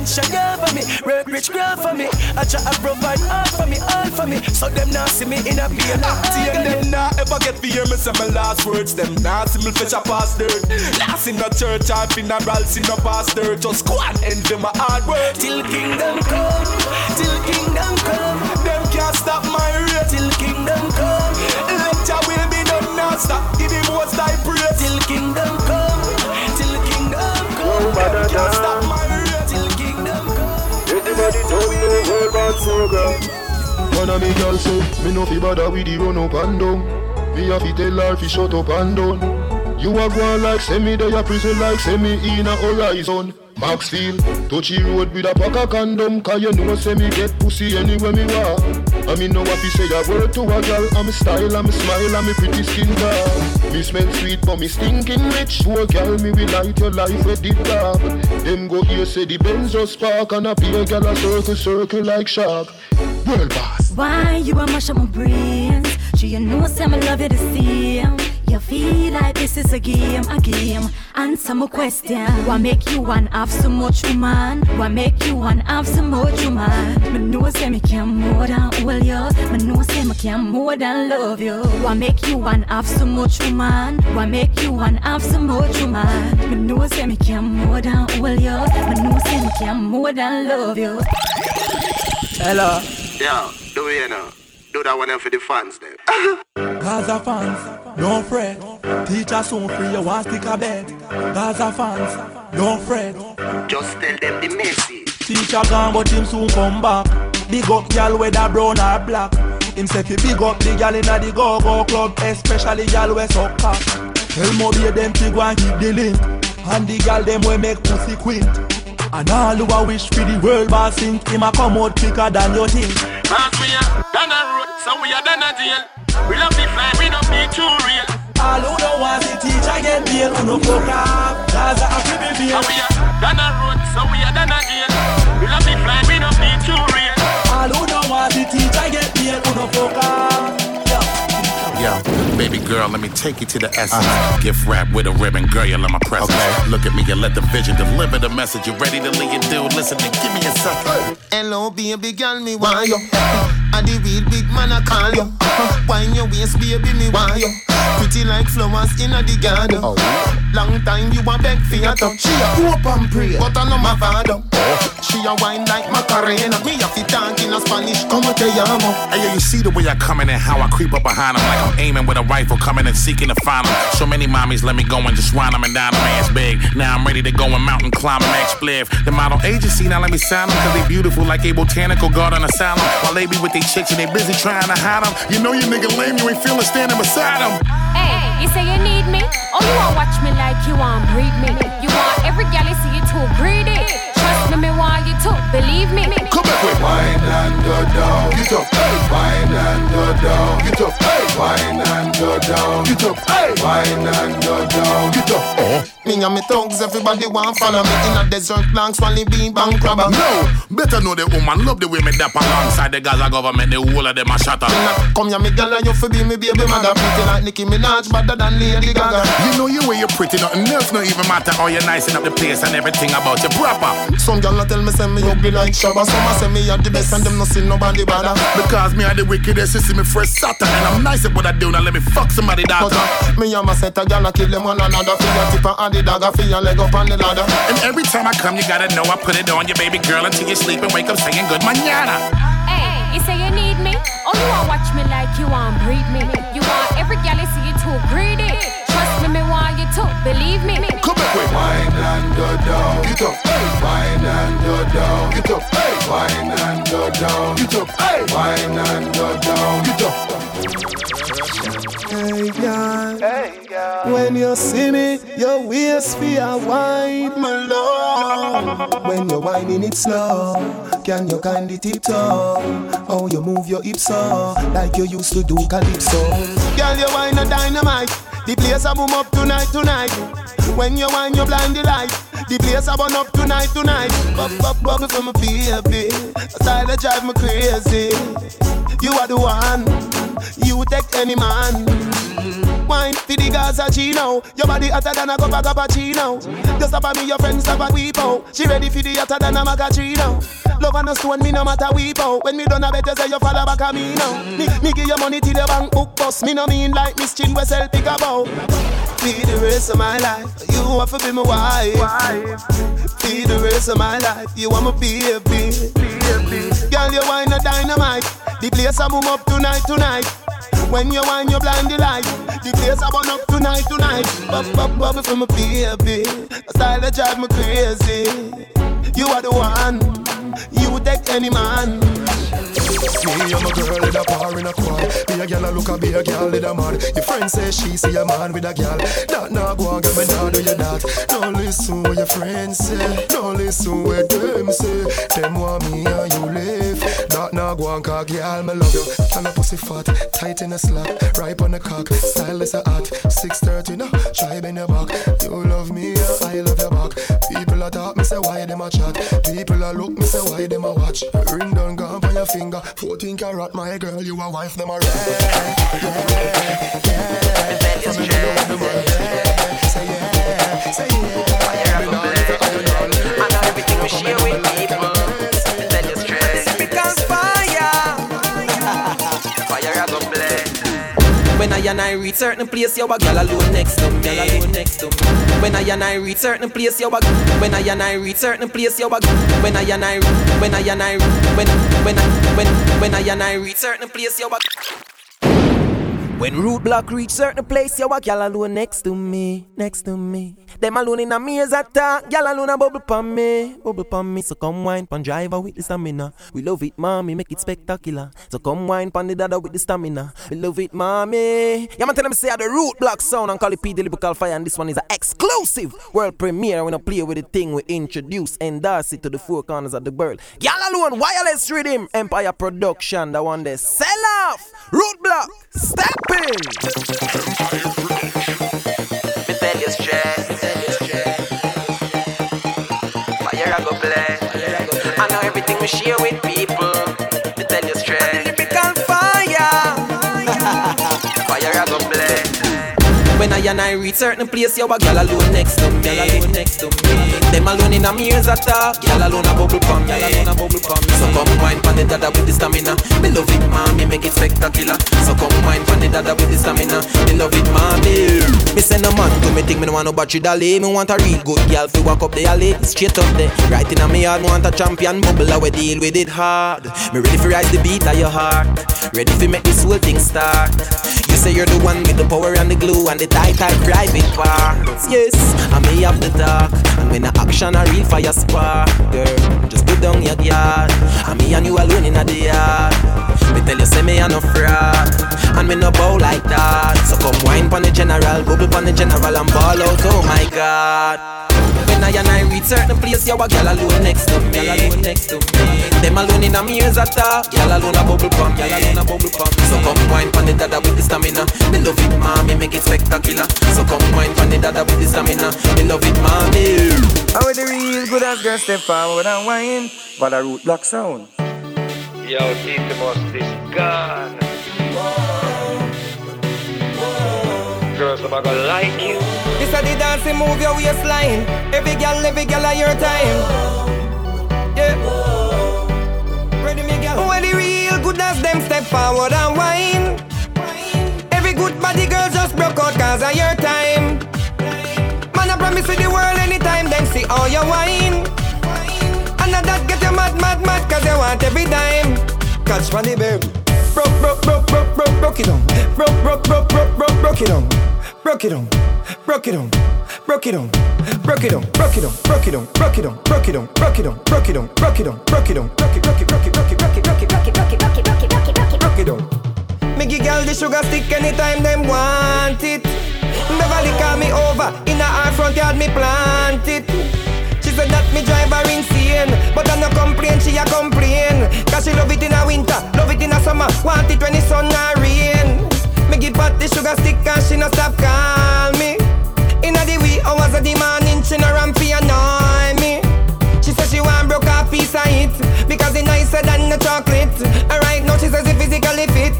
be a gunshot for me. Work rich girl for me. I try to provide all for me, all for me. So them not see me in a beer. See ah, and them not ever get fear me say my last words. Them not see me fetch a past dirt. Last in the church, I funerals in the pastor. Just go and end them my hard work. Till kingdom come, till kingdom come. Them can't stop my rate. Till kingdom come, let your will be done now. Stop give him what's thy praise. Till kingdom come, till kingdom come. Oh, them can't stop tell me the world bad so girl. One of me girl say, me no fi bother with the run up and down. Me have to tell her fi shut up and down. You a go like semi, they a prison like semi in a horizon. Maxfield, touchy road with a pack of condom, cause you know me get pussy anywhere me walk. I mean what fi say a word to a girl, I'm a style, I'm a smile, I'm a pretty skin girl. Me smell sweet, but me stinking rich. Poor girl, me will light your life with the dark. Them go here say the Benz spark, and a pay girl a circle, circle like shark. World boss. Why you a mash up my brains? Do you know some love you same? You feel like this is a game, a game. Answer my question. What make you want have so much woman? What make you want have so much woman? Me know say me can more than hold you. Me know say me can more than love you. What make you want have so much woman? What make you want have so much woman? Me know say me can more than hold you. Me know say me can more than love you. Hello. Yo, do you know? Do that one for the fans there. Gaza fans, don't fret. Teacher soon free, you want stick a bed. Gaza fans, don't fret. Just tell them the message. Teacher gone, but him soon come back. Big up gal whether brown or black. Him say fi big up the gal inna the go-go club, especially gal we suck cock. Tell Moby them fi go and keep the link, and the gal them we make pussy quint. And all who a wish for the world boss sink, him a come out quicker than you think. Cause we are done a road, so we are done a jail. We love the fly, we don't need too real. All who don't want the teacher get bail, who no fuck up, Gaza a fi be bail. And we are done a road, so we are done a jail. We love the fly, we don't need too real. All who don't want the teacher get bail, who no fuck up. Yo, baby girl, let me take you to the essence. Gift wrap with a ribbon, girl, you're in my presence. Look at me and let the vision deliver the message. You ready to lead your dude? Listen and give me a second. Hello, baby girl, me want you. And the real big man I call you. Wine your waist, baby, me want you. pretty like flowers in a the garden. Oh. Long time you a beg for your touch. She a hope and pray, but I know my father. Oh. She a wine like Macarena. Me a fit talk in a Spanish. Como te llamo? Hey, you see the way I come in and how I creep up behind them like I'm aiming with a rifle, coming and seeking to find them. So many mommies let me go and just wind them and down them ass big. Now I'm ready to go and mountain climb and explode. The model agency now let me sign them cause they beautiful like a botanical garden asylum. While they be with their chicks and they busy trying to hide them. You know you nigga lame, you ain't feeling standing beside them. Hey, you say you need me? Oh, you want watch me like you want breed me? You want every gal see you too greedy? Trust me, me want you to believe me. Come back with wine and go down. Get up, hey. Wine and go down. Get up, hey. Wine and go down. Get up, hey. Wine and go down. Get up. Oh. Me and me thugs, everybody want follow me in a desert long swally bean bang crabber. No, better know the woman love the way me dap alongside the Gaza government. The whole of them a shatter. Come here, me gal, you fi be me baby mother. Pretty like Nicki Minaj, better than Lady Gaga. You know you way you pretty, nothing else no even matter. How you nicing up the place and everything about you proper. Some gal tell me say me ugly like Shabba. Some a say me a the best and them no see nobody bother. Because me are the wickedest, you see me fresh satin and I'm nice at what I do. Now let me fuck somebody daughter. Uh, me and my set a gal, I kill them one another. For your tip and the dagger, for your leg up on the ladder. And every time I come, you gotta know I put it on your baby girl until you sleep and wake up saying good manana. Hey, you say you need me? Oh, you want watch me like you want breed me? You want every gal you see you too greedy? Trust me, me want you to believe me. Come back with wine and go down. Get up, hey. Wine and go down. Get up, hey. Wine and go down. Get up, hey. Wine and go down. Get up. Hey girl, hey girl. When you see me, your waist feel wide, my love. When you're whining it slow, can you kind of tiptoe? How you move your hips so, like you used to do calypso. Girl, you wine a dynamite. The place a boom up tonight, tonight. When you wine, you blind the light. The place a burn up tonight, tonight. Bub, bub, bubble for my baby. Style that drive me crazy. You are the one. You take any man. Wine for the Gaza Gino. Your body hotter than a cup of cappuccino. Just stop at me, your friends stop at weep out. She ready for the hotter than a magachino. Love and a stone, me no matter weep out. When me done a better say you follow back at me now. Me, me give you money till the bank book bust. Me no mean like Miss Chin sell pick about. Feed the rest of my life. You want to be my wife. be the rest of my life. You want me baby. Girl, you wine a dynamite. The place a boom up tonight, tonight. When you wine, you blind the light. The place a burn up tonight, tonight. Bub, bub, bubble for my baby. A style that drive me crazy. You are the one. You take any man. Me and my girl in a par in a quad. Be a girl a look a be a girl in a mad. Your friend say she see a man with a girl. That nah go on, me nah do you that. Don't listen what your friends say. Don't listen what them say. Them want me and you live. Nah go on, cause girl, me love you. And a pussy fat, tight in a slap, ripe on the cock. Style is a hot. 6:30 now, try bend your back. You love me, and I love your back. People a talk, me say why them a chat. People a look, me say why them a watch. Ring done gone on your finger. 14 karat, my girl, you a wife, them a red. When I and I reach certain place, you a gal alone next to me. Alone next to me. When I and I reach certain place, you a when I and I reach certain place, you a when I and I when I and I when when I when when I and I reach certain place, you a when root block reach certain place, you a gal alone next to me, next to me. Them alone in a maze attack, gal alone a bubble pon me, bubble pon me. So come wine pon driver with the stamina. We love it, mommy, make it spectacular. So come wine pon the dada with the stamina. We love it, mommy. Yeah, man, tell them say the root block sound and call it P the lyrical fire, and this one is an exclusive world premiere. When I play with the thing, we introduce endorse it to the four corners of the world. Gal alone, wireless rhythm, Empire Production, the one they sell off. Root block, step in. Me tell you straight. Fire I go play. I know everything we share with I and I reach certain place, yo, a gal alone next to me. Next to me. Them alone in a me ears a talk. Gal alone a bubble pump. Gal alone a bubble pump. So come wine pon the dada with the stamina. Me love it, mommy, make it spectacular. So come wine pon the dada with the stamina. Me love it, mommy. Me send a man to me think me no want no battery dolly. Me want a real good girl fi walk up the alley, straight up there. Right in a me me want a champion bubble. I we deal with it hard. Me ready fi rise the beat of your heart. Ready fi make this whole thing start. Say you're the one with the power and the glue and the tight tight private parts. Yes, I may have the talk. And when the action a real fire spark, girl, just put down your yard. And me and you alone in the yard. Me tell you say me a no fraud, and me no bow like that. So come wine pon the general, bubble pon the general, and ball out. Oh my God. When I and I reach certain place, yo, a gal alone next to me. Gal alone next to me. Them alone in a me ears a talk. Gal alone a bubble pump. Gal alone a bubble pump. So come wine pon the dada with the stamina. Me love it, mommy, make it spectacular. So come wine pon the dada with the stamina. Me love it, mommy. How the real good as girl step forward and wine for the root block sound. Yo, Tito Must is gone. Girls, I'm gonna like you. This a the dancing move your waistline. Every girl, every girl at your time. Yeah. Ready, me girl. When the real good as them step forward and wine. Every good body girl just broke out cause of your time. Man, I promise you the world anytime them see all your wine. And that get you mad, mad, mad cause you want every dime. Catch money, baby. Broke, broke, broke, broke, broke, broke it down. Broke, broke, broke, broke, broke, broke it down. Broke it down. Broke it down. Broke it down. Broke it down. Broke it down. Broke it down. Broke it down. Broke it down. Broke it down. Broke it down. Broke it down. Broke it down. Broke it, broke it, broke it, broke it, broke it, broke it, broke it, broke it, broke it, broke it, broke it, broke it, down. Me give girl the sugar stick anytime them want it. Beverly call me over in her front yard me plant it. She said that me drive her insane But I no complain, she a complain Cause she love it in a winter, love it in a summer Want it when the sun a rain Me give her the sugar stick and she no stop call me In a the wee hours of the morning She no ramp fi annoy me She said she want broke a piece of it Because it nicer than the chocolate And right now she says it physically fit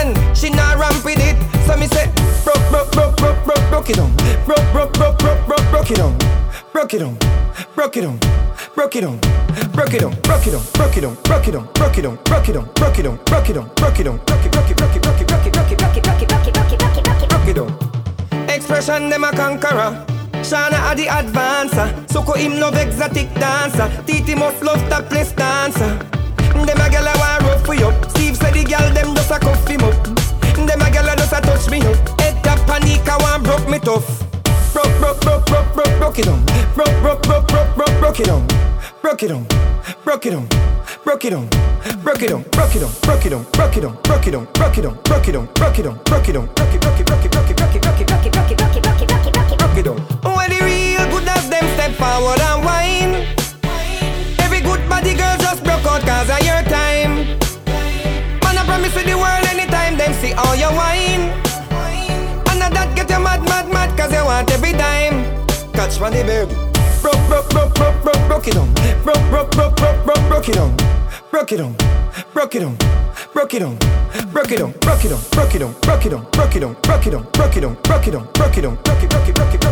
And she not ramp with it So me say Broke, broke, broke, broke, broke, broke it down Broke, broke, broke, broke, broke, broke it down Broke it down broke it down, broke it down, broke it down, broke it down, broke it down, broke it down, broke it down, broke it down, broke it down, broke it down, broke it down, broke it, broke it, broke it, broke it, broke it, broke it, broke it, broke it, broke it, broke it, broke it, broke it, broke it down. Expression them a conqueror. Shana a the advancer. Soko him love exotic dancer. Titi must love topless dancer. Them a gyal a want rough for you. Steve said the gyal them just a cuff him up. Them a gyal a just a touch me up. Head tap panic a want broke me tough broke, broke, broke, broke, broke, broke it down. Broke, broke, broke, broke, broke, broke it down. Broke it down. Broke it down. Broke it down. Broke it down. Broke it down. Broke it down. Broke it down. Broke it down. Broke it down. Broke it down. Broke it down. Broke it down. Broke it, broke it, broke it, broke it, broke it, broke it, broke it, broke it, broke it, broke it, broke it, broke it, broke it down. When the real good as them step forward and wine. Every good body girl just broke out cause of your time. Man, I promise you the world anytime them see all your wine. And that get you mad, mad, mad Cause you want every dime Catch money, baby Broke, broke, broke, it down Broke, broke, broke, broke, broke, broke it down Broke it down Broke it down Broke it down Broke it down Broke it down Broke it down Broke it down Broke it down Broke it down Broke it down Broke it down Broke it down Broke it, it, broke it, broke